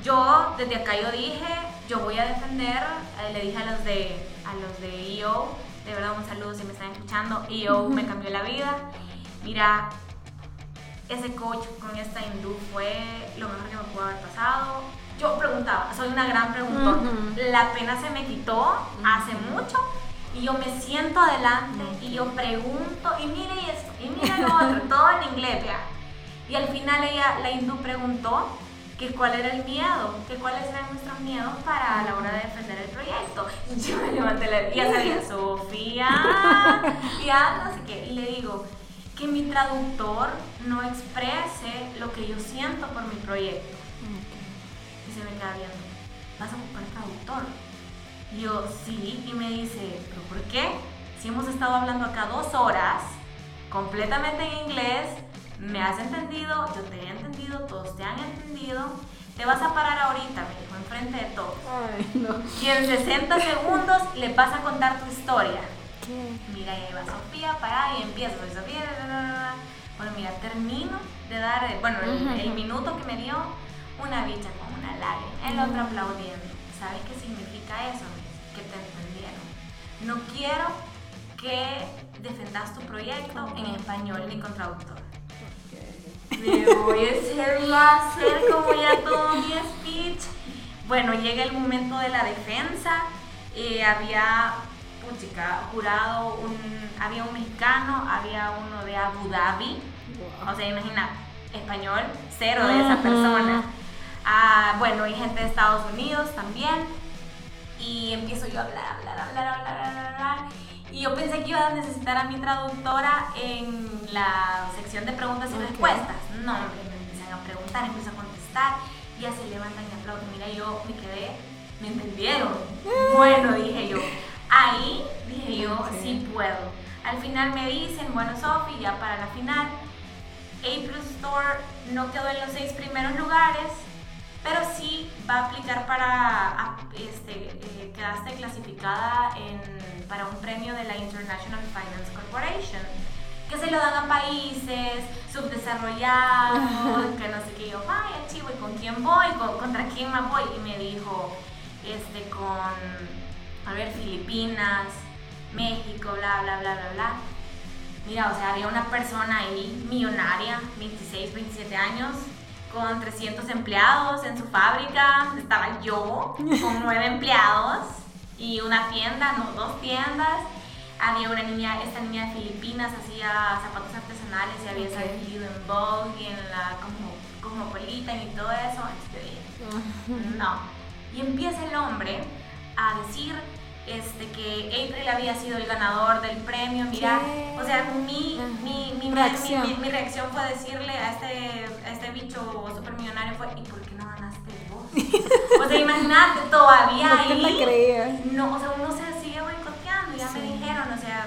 Yo desde acá yo dije, yo voy a defender, eh, le dije a los de a los de EO, de verdad un saludo si me están escuchando, EO me cambió la vida. Mira, ese coach con esta hindú fue lo mejor que me pudo haber pasado. Yo preguntaba, soy una gran preguntona. La pena se me quitó hace mucho y yo me siento adelante y yo pregunto, y mire esto, y mire lo otro, todo en inglés, ya. Y al final ella, la hindú preguntó que cuál era el miedo, que cuáles eran nuestros miedos para a la hora de defender el proyecto. Y yo me levanté la, y ya sabía, Sofía, ya no sé qué, y le digo, que mi traductor no exprese lo que yo siento por mi proyecto. Y se me queda viendo, ¿vas a ocupar traductor? Y yo, sí, y me dice, ¿pero por qué? Si hemos estado hablando acá dos horas, completamente en inglés, me has entendido, yo te he entendido, todos te han entendido. Te vas a parar ahorita, me dijo, enfrente de todos. Ay, no. Y en 60 segundos le vas a contar tu historia. ¿Qué? Mira, ahí va Sofía, para y empieza. Sofía, bueno, mira, termino de dar, eh, bueno, el, minuto que me dio, una bicha con una lágrima, el otro aplaudiendo. ¿Sabes qué significa eso? No quiero que defendas tu proyecto en español ni con traductor me voy a hacer, hacer como ya todo mi speech. Bueno, llega el momento de la defensa eh, había, puchica, jurado, un, había un mexicano, había uno de Abu Dhabi, o sea, imagina, español, cero de esa persona. Ah, bueno, y gente de Estados Unidos también. Y empiezo yo a hablar, hablar, hablar, hablar, hablar, hablar. Y yo pensé que iba a necesitar a mi traductora en la sección de preguntas y respuestas. No, me empiezan a preguntar, empiezo a contestar, ya se levantan y aplauden. Mira, yo me quedé, me entendieron. Bueno, dije yo. Ahí dije yo, sí puedo. Al final me dicen, bueno, Sofi, ya para la final, April Store no quedó en los seis primeros lugares, pero sí va a aplicar para, este, eh, quedaste clasificada en, para un premio de la International Finance Corporation, que se lo dan a países subdesarrollados, que no sé qué, yo, vaya chivo, ¿y con quién voy? ¿Contra quién me voy? Y me dijo, este, con, a ver, Filipinas, México, bla, bla, bla, bla, bla. Mira, o sea, había una persona ahí, millonaria, 26, 27 años, con 300 empleados en su fábrica. Estaba yo con 9 empleados y una tienda, no, dos tiendas. Había una niña, esta niña de Filipinas hacía zapatos artesanales y había salido en Vogue y en la como, Cosmopolitan y todo eso. Este, no. Y empieza el hombre a decir este, que April había sido el ganador del premio. Mira, o sea, mi, mi, mi, reacción. Mi, reacción fue decirle a este, a este bicho supermillonario fue, ¿y por qué no ganaste vos? o sea, imagínate, todavía ¿Por ahí. la creía? No, o sea, uno se sigue boicoteando, ya me dijeron, o sea,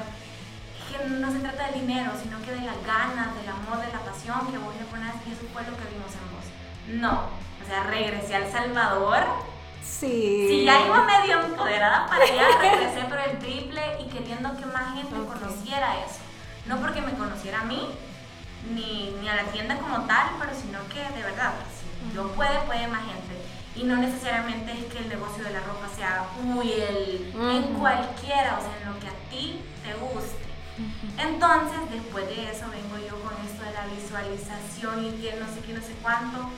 que no se trata del dinero, sino que de las ganas, del amor, de la pasión que vos le pones, y eso fue lo que vimos en vos. No, o sea, regresé al Salvador Sí. Sí, ya iba medio empoderada para allá, regresé por el triple y queriendo que más gente conociera eso. No porque me conociera a mí, ni, ni, a la tienda como tal, pero sino que de verdad, si lo puede, puede más gente. Y no necesariamente es que el negocio de la ropa sea, uy, el, en cualquiera, o sea, en lo que a ti te guste. Entonces, después de eso, vengo yo con esto de la visualización y que no sé qué, no sé cuánto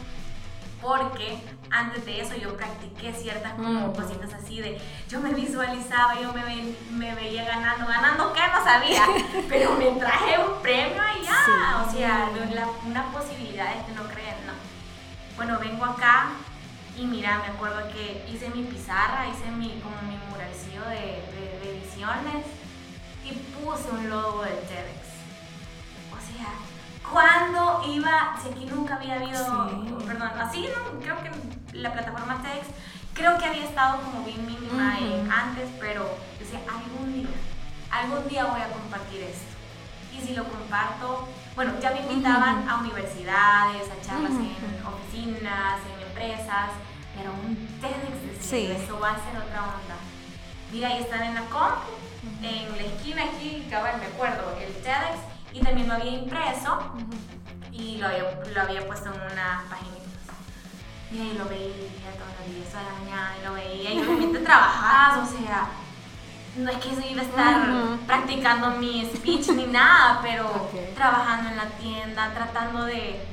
porque antes de eso yo practiqué ciertas como cositas así de, yo me visualizaba, yo me, me veía ganando, ganando qué no sabía, pero me traje un premio allá, o sea, una posibilidad es que no creen, no. Bueno, vengo acá y mira, me acuerdo que hice mi pizarra, hice mi, como mi muralcillo de, de, visiones y puse un logo del TEDx. O sea, cuando iba, si aquí nunca había habido, perdón, así, no, creo que la plataforma TEDx, creo que había estado como bien mínima antes, pero decía, algún día, algún día voy a compartir esto. Y si lo comparto, bueno, ya me invitaban a universidades, a charlas en oficinas, en empresas, pero un TEDx, sí. eso va a ser otra onda. Mira, ahí están en la compu, en la esquina aquí, cabal, me acuerdo, el TEDx, y también lo había impreso y lo había, lo había puesto en una página. Y ahí lo veía todos los días, toda la mañana, y lo veía. Y obviamente trabajabas, o sea, no es que yo iba a estar practicando mi speech ni nada, pero trabajando en la tienda, tratando de,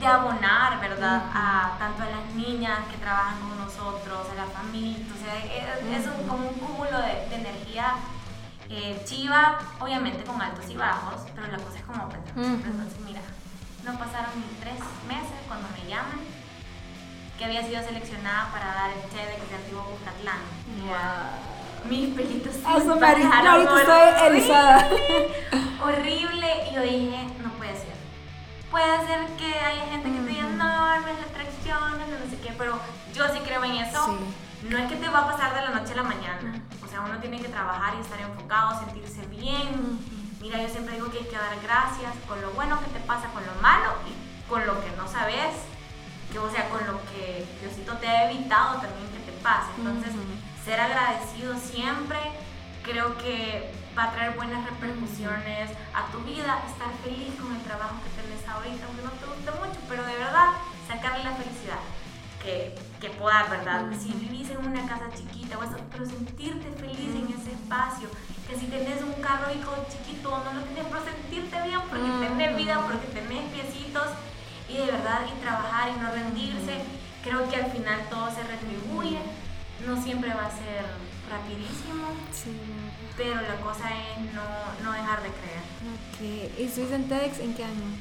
de abonar, ¿verdad? A tanto a las niñas que trabajan con nosotros, a la familia, o sea, es, un, como un cúmulo de, de energía eh, chiva, obviamente con altos y bajos, pero la cosa es como Entonces, mira, no pasaron ni tres meses cuando me llaman que había sido seleccionada para dar el TEDx de Antiguo Bucatlán. Wow. Mis pelitos se ahorita estoy horrible. Y yo dije, no puede ser. Puede ser que haya gente que te diga, no, no es la atracción, no sé qué, pero yo sí creo en eso. No es que te va a pasar de la noche a la mañana sea, uno tiene que trabajar y estar enfocado, sentirse bien. Mira, yo siempre digo que hay que dar gracias con lo bueno que te pasa, con lo malo y con lo que no sabes, que, o sea, con lo que Diosito te ha evitado también que te pase. Entonces, ser agradecido siempre creo que va a traer buenas repercusiones a tu vida, estar feliz con el trabajo que tenés ahorita, aunque no te guste mucho, pero de verdad, sacarle la felicidad que, que puedas, ¿verdad? Si vivís en una casa chiquita o eso, pero sentirte feliz en ese espacio. Que si tenés un carro hijo chiquito, no lo tenés, pero sentirte bien porque tenés vida, porque tenés piecitos y de verdad y trabajar y no rendirse. Creo que al final todo se retribuye. No siempre va a ser rapidísimo. Sí. Pero la cosa es no, no dejar de creer. Ok. ¿Y Swiss en TEDx en qué año?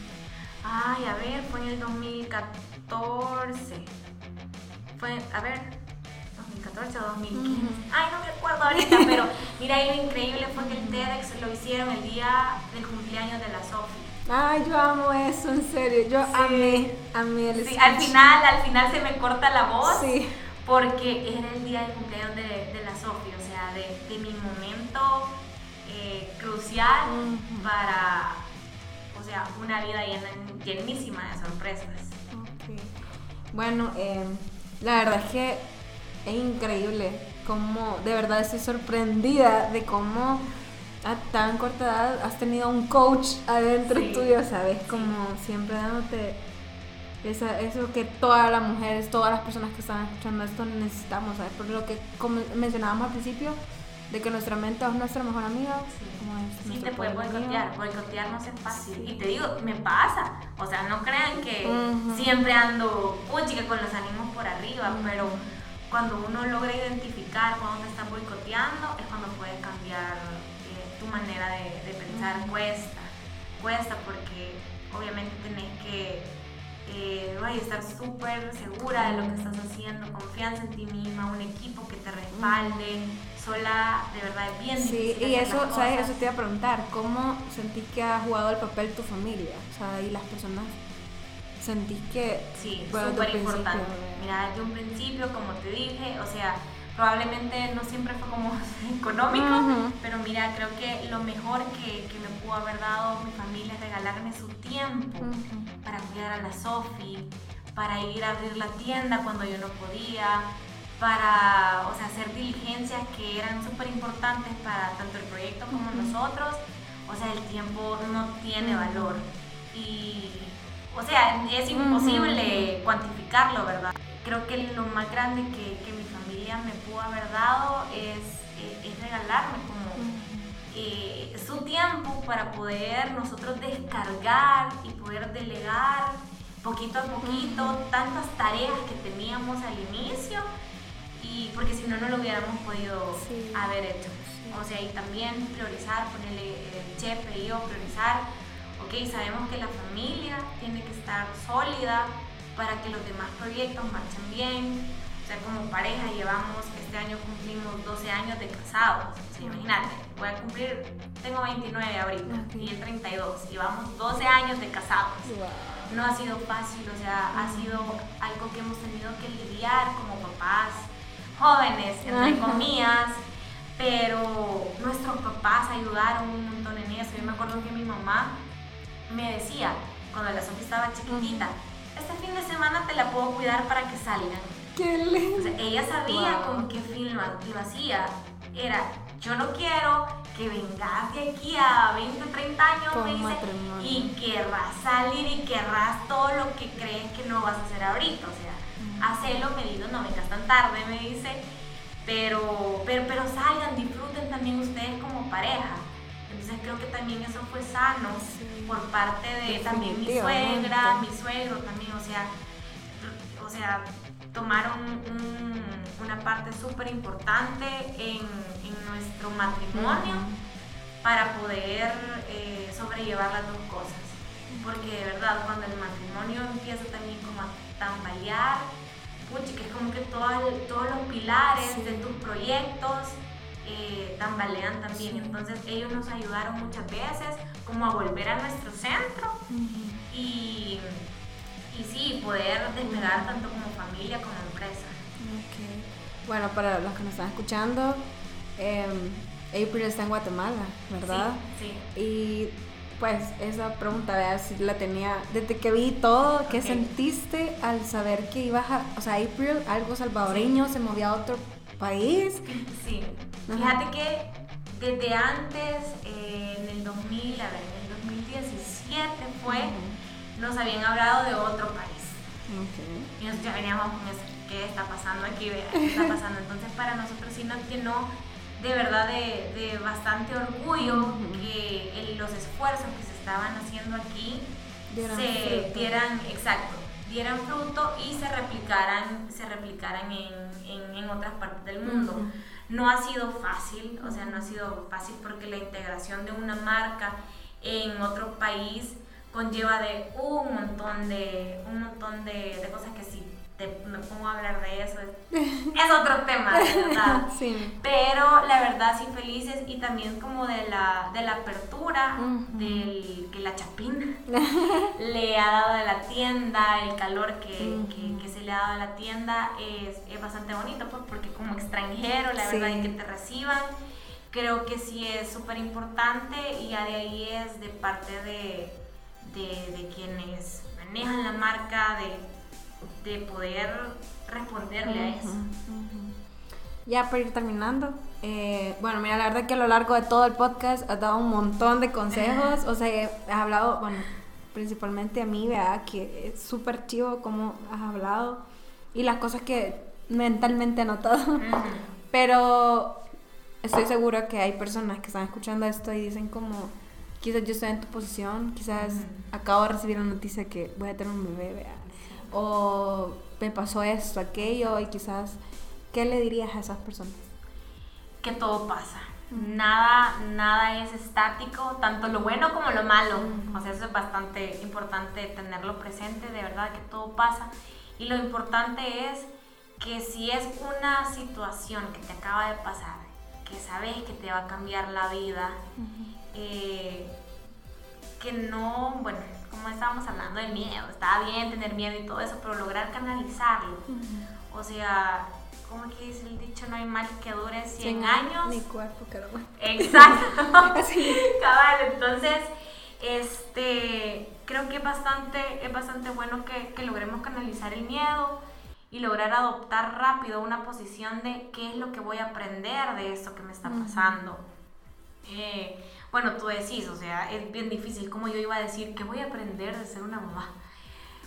Ay, a ver, fue en el 2014. Fue, a ver, 2014 o 2015. Ay, no me acuerdo ahorita, pero mira, y lo increíble fue que el TEDx lo hicieron el día del cumpleaños de la Sofi. Ay, yo amo eso, en serio. Yo amé, amé el Sí, al final, al final se me corta la voz. Sí. Porque era el día del cumpleaños de, de la Sofi, o sea, de, de mi momento eh, crucial para, o sea, una vida llenísima de sorpresas. Okay. Bueno, eh, la verdad es que es increíble cómo, de verdad estoy sorprendida de cómo a tan corta edad has tenido un coach adentro tuyo, ¿sabes? Como siempre dándote esa, eso que todas las mujeres, todas las personas que están escuchando esto necesitamos, ¿sabes? Por lo que como mencionábamos al principio, de que nuestra mente es nuestra mejor amiga. Sí, sí te puede boicotear, boicotear no es fácil. Y te digo, me pasa. O sea, no crean que siempre ando puchica con los ánimos por arriba, pero cuando uno logra identificar cuando te están boicoteando, es cuando puedes cambiar eh, tu manera de, pensar. Cuesta, cuesta porque obviamente tenés que eh, estar súper segura de lo que estás haciendo, confianza en ti misma, un equipo que te respalde sola de verdad es bien sí, y eso, ¿sabes? Eso te iba a preguntar, ¿cómo sentís que ha jugado el papel tu familia? O sea, y las personas sentís que... Sí, súper importante. Mira, desde un principio, como te dije, o sea, probablemente no siempre fue como económico, pero mira, creo que lo mejor que, que, me pudo haber dado mi familia es regalarme su tiempo para cuidar a la Sofi, para ir a abrir la tienda cuando yo no podía, para o sea, hacer diligencias que eran súper importantes para tanto el proyecto como nosotros. O sea, el tiempo no tiene valor. Y, o sea, es imposible cuantificarlo, ¿verdad? Creo que lo más grande que, que mi familia me pudo haber dado es, eh, es regalarme como eh, su tiempo para poder nosotros descargar y poder delegar poquito a poquito tantas tareas que teníamos al inicio y porque si no, no lo hubiéramos podido haber hecho. O sea, y también priorizar, ponerle el chefe y yo, priorizar, ok, sabemos que la familia tiene que estar sólida para que los demás proyectos marchen bien. O sea, como pareja llevamos, este año cumplimos 12 años de casados. O sea, imagínate, voy a cumplir, tengo 29 ahorita y el 32. Llevamos 12 años de casados. No ha sido fácil, o sea, ha sido algo que hemos tenido que lidiar como papás, jóvenes, entre comillas, pero nuestros papás ayudaron un montón en eso. Yo me acuerdo que mi mamá me decía, cuando la Sofía estaba chiquitita, este fin de semana te la puedo cuidar para que salgan. Qué lindo. ella sabía con qué fin lo, hacía. Era, yo no quiero que vengas de aquí a 20, 30 años, me dice, y querrás salir y querrás todo lo que crees que no vas a hacer ahorita. O sea, hacelo medido, no vengas tan tarde, me dice, pero, pero, pero salgan, disfruten también ustedes como pareja. Entonces creo que también eso fue sano por parte de también mi suegra, mi suegro también, o sea, o sea tomaron una parte súper importante en, en, nuestro matrimonio para poder eh, sobrellevar las dos cosas. Porque de verdad, cuando el matrimonio empieza también como a tambalear, que es como que todos los pilares de tus proyectos eh, tambalean también. Entonces ellos nos ayudaron muchas veces como a volver a nuestro centro y, y sí, poder despegar tanto como familia como empresa. Bueno, para los que nos están escuchando, em, April está en Guatemala, ¿verdad? Sí. sí. Y pues esa pregunta, ¿verdad? Si la tenía, desde que vi todo, ¿qué sentiste al saber que ibas a, o sea, April, algo salvadoreño, se movía a otro país? Sí, fíjate que desde antes, eh, en el 2000, a ver, en el 2017 fue, nos habían hablado de otro país. Y nosotros ya veníamos con eso, ¿qué está pasando aquí? ¿Qué está pasando? Entonces para nosotros sí nos llenó de verdad de, bastante orgullo que los esfuerzos que se estaban haciendo aquí se dieran, exacto, dieran fruto y se replicaran, se replicaran en, en, otras partes del mundo. No ha sido fácil, o sea, no ha sido fácil porque la integración de una marca en otro país conlleva de un montón de, un montón de, de cosas que sí me pongo a hablar de eso, es, otro tema, ¿verdad? Sí. Pero la verdad sí felices y también como de la, de la apertura, del, que la chapina le ha dado a la tienda, el calor que, que, se le ha dado a la tienda es, es bastante bonito, pues porque como extranjero, la verdad, y que te reciban, creo que sí es súper importante y ya de ahí es de parte de, de, de quienes manejan la marca, de de poder responderle a eso. Ya para ir terminando, eh, bueno, mira, la verdad que a lo largo de todo el podcast has dado un montón de consejos, o sea, has hablado, bueno, principalmente a mí, vea, que es súper chivo como has hablado y las cosas que mentalmente he notado, pero estoy segura que hay personas que están escuchando esto y dicen como, quizás yo estoy en tu posición, quizás acabo de recibir la noticia que voy a tener un bebé, vea o me pasó esto, aquello, y quizás, ¿qué le dirías a esas personas? Que todo pasa. Nada, nada es estático, tanto lo bueno como lo malo. O sea, eso es bastante importante tenerlo presente, de verdad que todo pasa. Y lo importante es que si es una situación que te acaba de pasar, que sabes que te va a cambiar la vida, eh, que no, bueno, estábamos hablando del miedo, está bien tener miedo y todo eso, pero lograr canalizarlo. O sea, como que dice el dicho, no hay mal que dure 100 años. Mi cuerpo que lo Exacto. Cabal, entonces, este, creo que es bastante, es bastante bueno que, que logremos canalizar el miedo y lograr adoptar rápido una posición de qué es lo que voy a aprender de esto que me está pasando. Eh, bueno, tú decís, o sea, es bien difícil como yo iba a decir que voy a aprender de ser una mamá.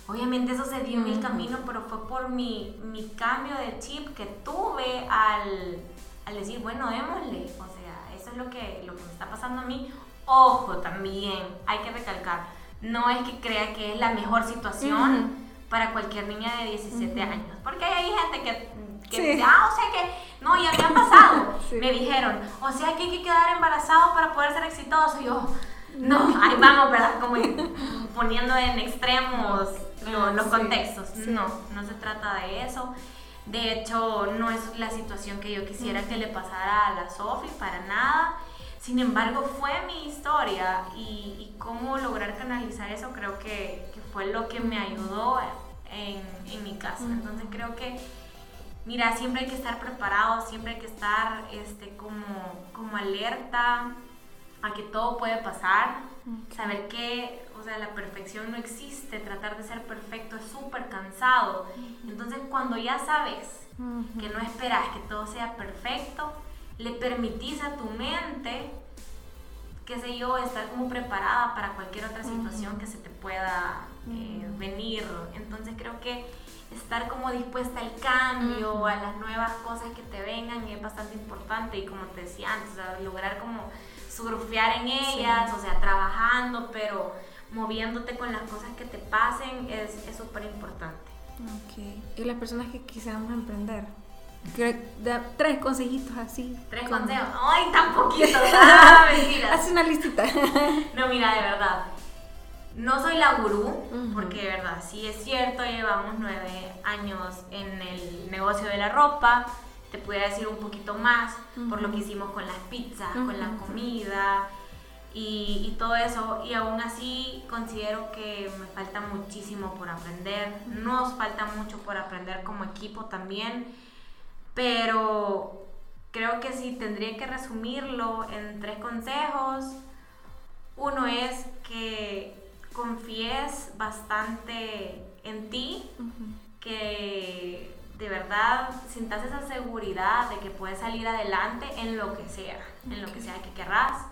Obviamente eso se dio en el camino, pero fue por mi, mi cambio de chip que tuve al, al, decir, bueno, démosle. O sea, eso es lo que, lo que me está pasando a mí. Ojo, también hay que recalcar, no es que crea que es la mejor situación para cualquier niña de 17 años, porque hay gente que que ah, o sea que, no, ya me ha pasado. Me dijeron, o sea que hay que quedar embarazado para poder ser exitoso. Y yo, no, ahí vamos, ¿verdad? Como poniendo en extremos los, contextos. No, no se trata de eso. De hecho, no es la situación que yo quisiera que le pasara a la Sofi, para nada. Sin embargo, fue mi historia y, y, cómo lograr canalizar eso creo que, que, fue lo que me ayudó en, en mi casa. Entonces creo que mira, siempre hay que estar preparado, siempre hay que estar este, como, como alerta a que todo puede pasar, saber que, o sea, la perfección no existe, tratar de ser perfecto es súper cansado. Entonces, cuando ya sabes que no esperas que todo sea perfecto, le permitís a tu mente, qué sé yo, estar como preparada para cualquier otra situación que se te pueda eh, venir. Entonces, creo que estar como dispuesta al cambio, a las nuevas cosas que te vengan es bastante importante y como te decía antes, lograr como surfear en ellas, o sea, trabajando, pero moviéndote con las cosas que te pasen es súper importante. Ok. Y las personas que quisiéramos emprender, tres consejitos así. Tres consejos. ¡Ay, tan poquito! ¡Ah! Haz una listita. no, mira, de verdad no soy la gurú, porque de verdad, sí es cierto, llevamos nueve años en el negocio de la ropa, te pudiera decir un poquito más por lo que hicimos con las pizzas, con la comida y, y, todo eso, y aún así considero que me falta muchísimo por aprender, nos falta mucho por aprender como equipo también, pero creo que si tendría que resumirlo en tres consejos, uno es que confíes bastante en ti, que de verdad sintas esa seguridad de que puedes salir adelante en lo que sea, en lo que sea que querrás.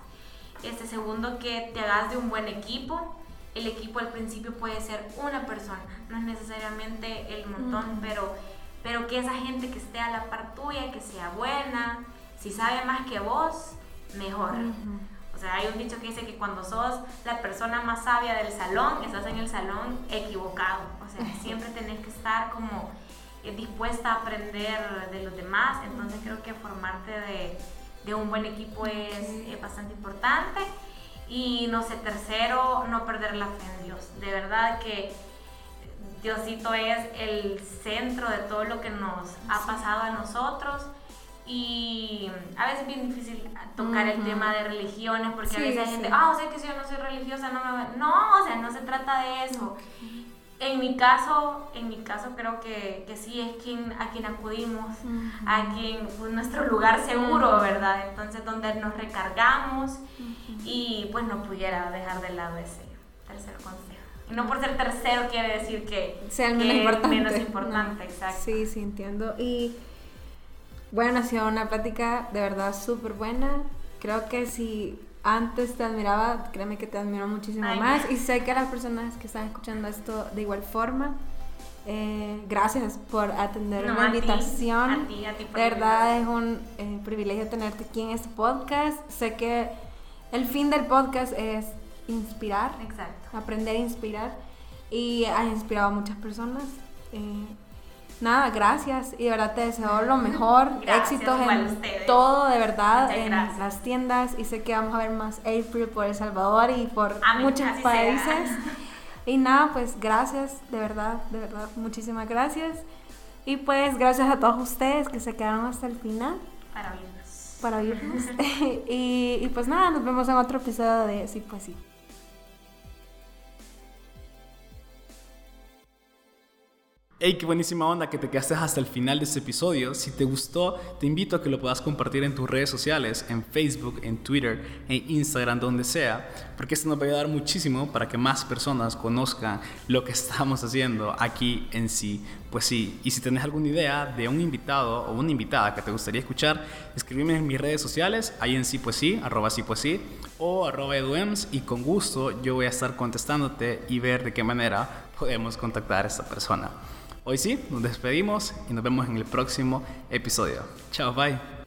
Este segundo, que te hagas de un buen equipo. El equipo al principio puede ser una persona, no es necesariamente el montón, pero, pero que esa gente que esté a la par tuya, que sea buena, si sabe más que vos, mejor. Sea, hay un dicho que dice que cuando sos la persona más sabia del salón, estás en el salón equivocado. O sea, siempre tenés que estar como eh, dispuesta a aprender de los demás, entonces creo que formarte de, de un buen equipo es, bastante importante. Y no sé, tercero, no perder la fe en Dios. De verdad que Diosito es el centro de todo lo que nos ha pasado a nosotros y a veces es bien difícil tocar el tema de religiones porque a veces hay gente, ah, o sea que si yo no soy religiosa no me No, o sea, no se trata de eso. En mi caso, en mi caso creo que, que sí es quien, a quien acudimos, a quien pues, nuestro lugar seguro, ¿verdad? Entonces donde nos recargamos y pues no pudiera dejar de lado ese tercer consejo. Y no por ser tercero quiere decir que sea el menos importante. Menos importante, exacto. Sí, sí, entiendo. Y bueno, ha sido una plática de verdad súper buena. Creo que si antes te admiraba, créeme que te admiro muchísimo más. Y sé que las personas que están escuchando esto de igual forma. Eh, gracias por atender la invitación. a ti, a ti de verdad es un eh, privilegio tenerte aquí en este podcast. Sé que el fin del podcast es inspirar, Exacto. aprender a inspirar. Y has inspirado a muchas personas. Eh, Nada, gracias. Y de verdad te deseo lo mejor. Éxitos en todo, de verdad, en las tiendas. Y sé que vamos a ver más April por El Salvador y por muchos países. Y nada, pues gracias, de verdad, de verdad, muchísimas gracias. Y pues gracias a todos ustedes que se quedaron hasta el final. Para oírnos. Para oírnos. y, y pues nada, nos vemos en otro episodio de Sí, pues sí. Hey, qué buenísima onda que te quedaste hasta el final de este episodio. Si te gustó, te invito a que lo puedas compartir en tus redes sociales, en Facebook, en Twitter, en Instagram, donde sea, porque esto nos va a ayudar muchísimo para que más personas conozcan lo que estamos haciendo aquí en sí. Pues sí, y si tenés alguna idea de un invitado o una invitada que te gustaría escuchar, escríbeme en mis redes sociales, ahí en sí pues sí, arroba sí pues sí, o arroba eduems, y con gusto yo voy a estar contestándote y ver de qué manera podemos contactar a esta persona. Hoy sí, nos despedimos y nos vemos en el próximo episodio. Chao, bye.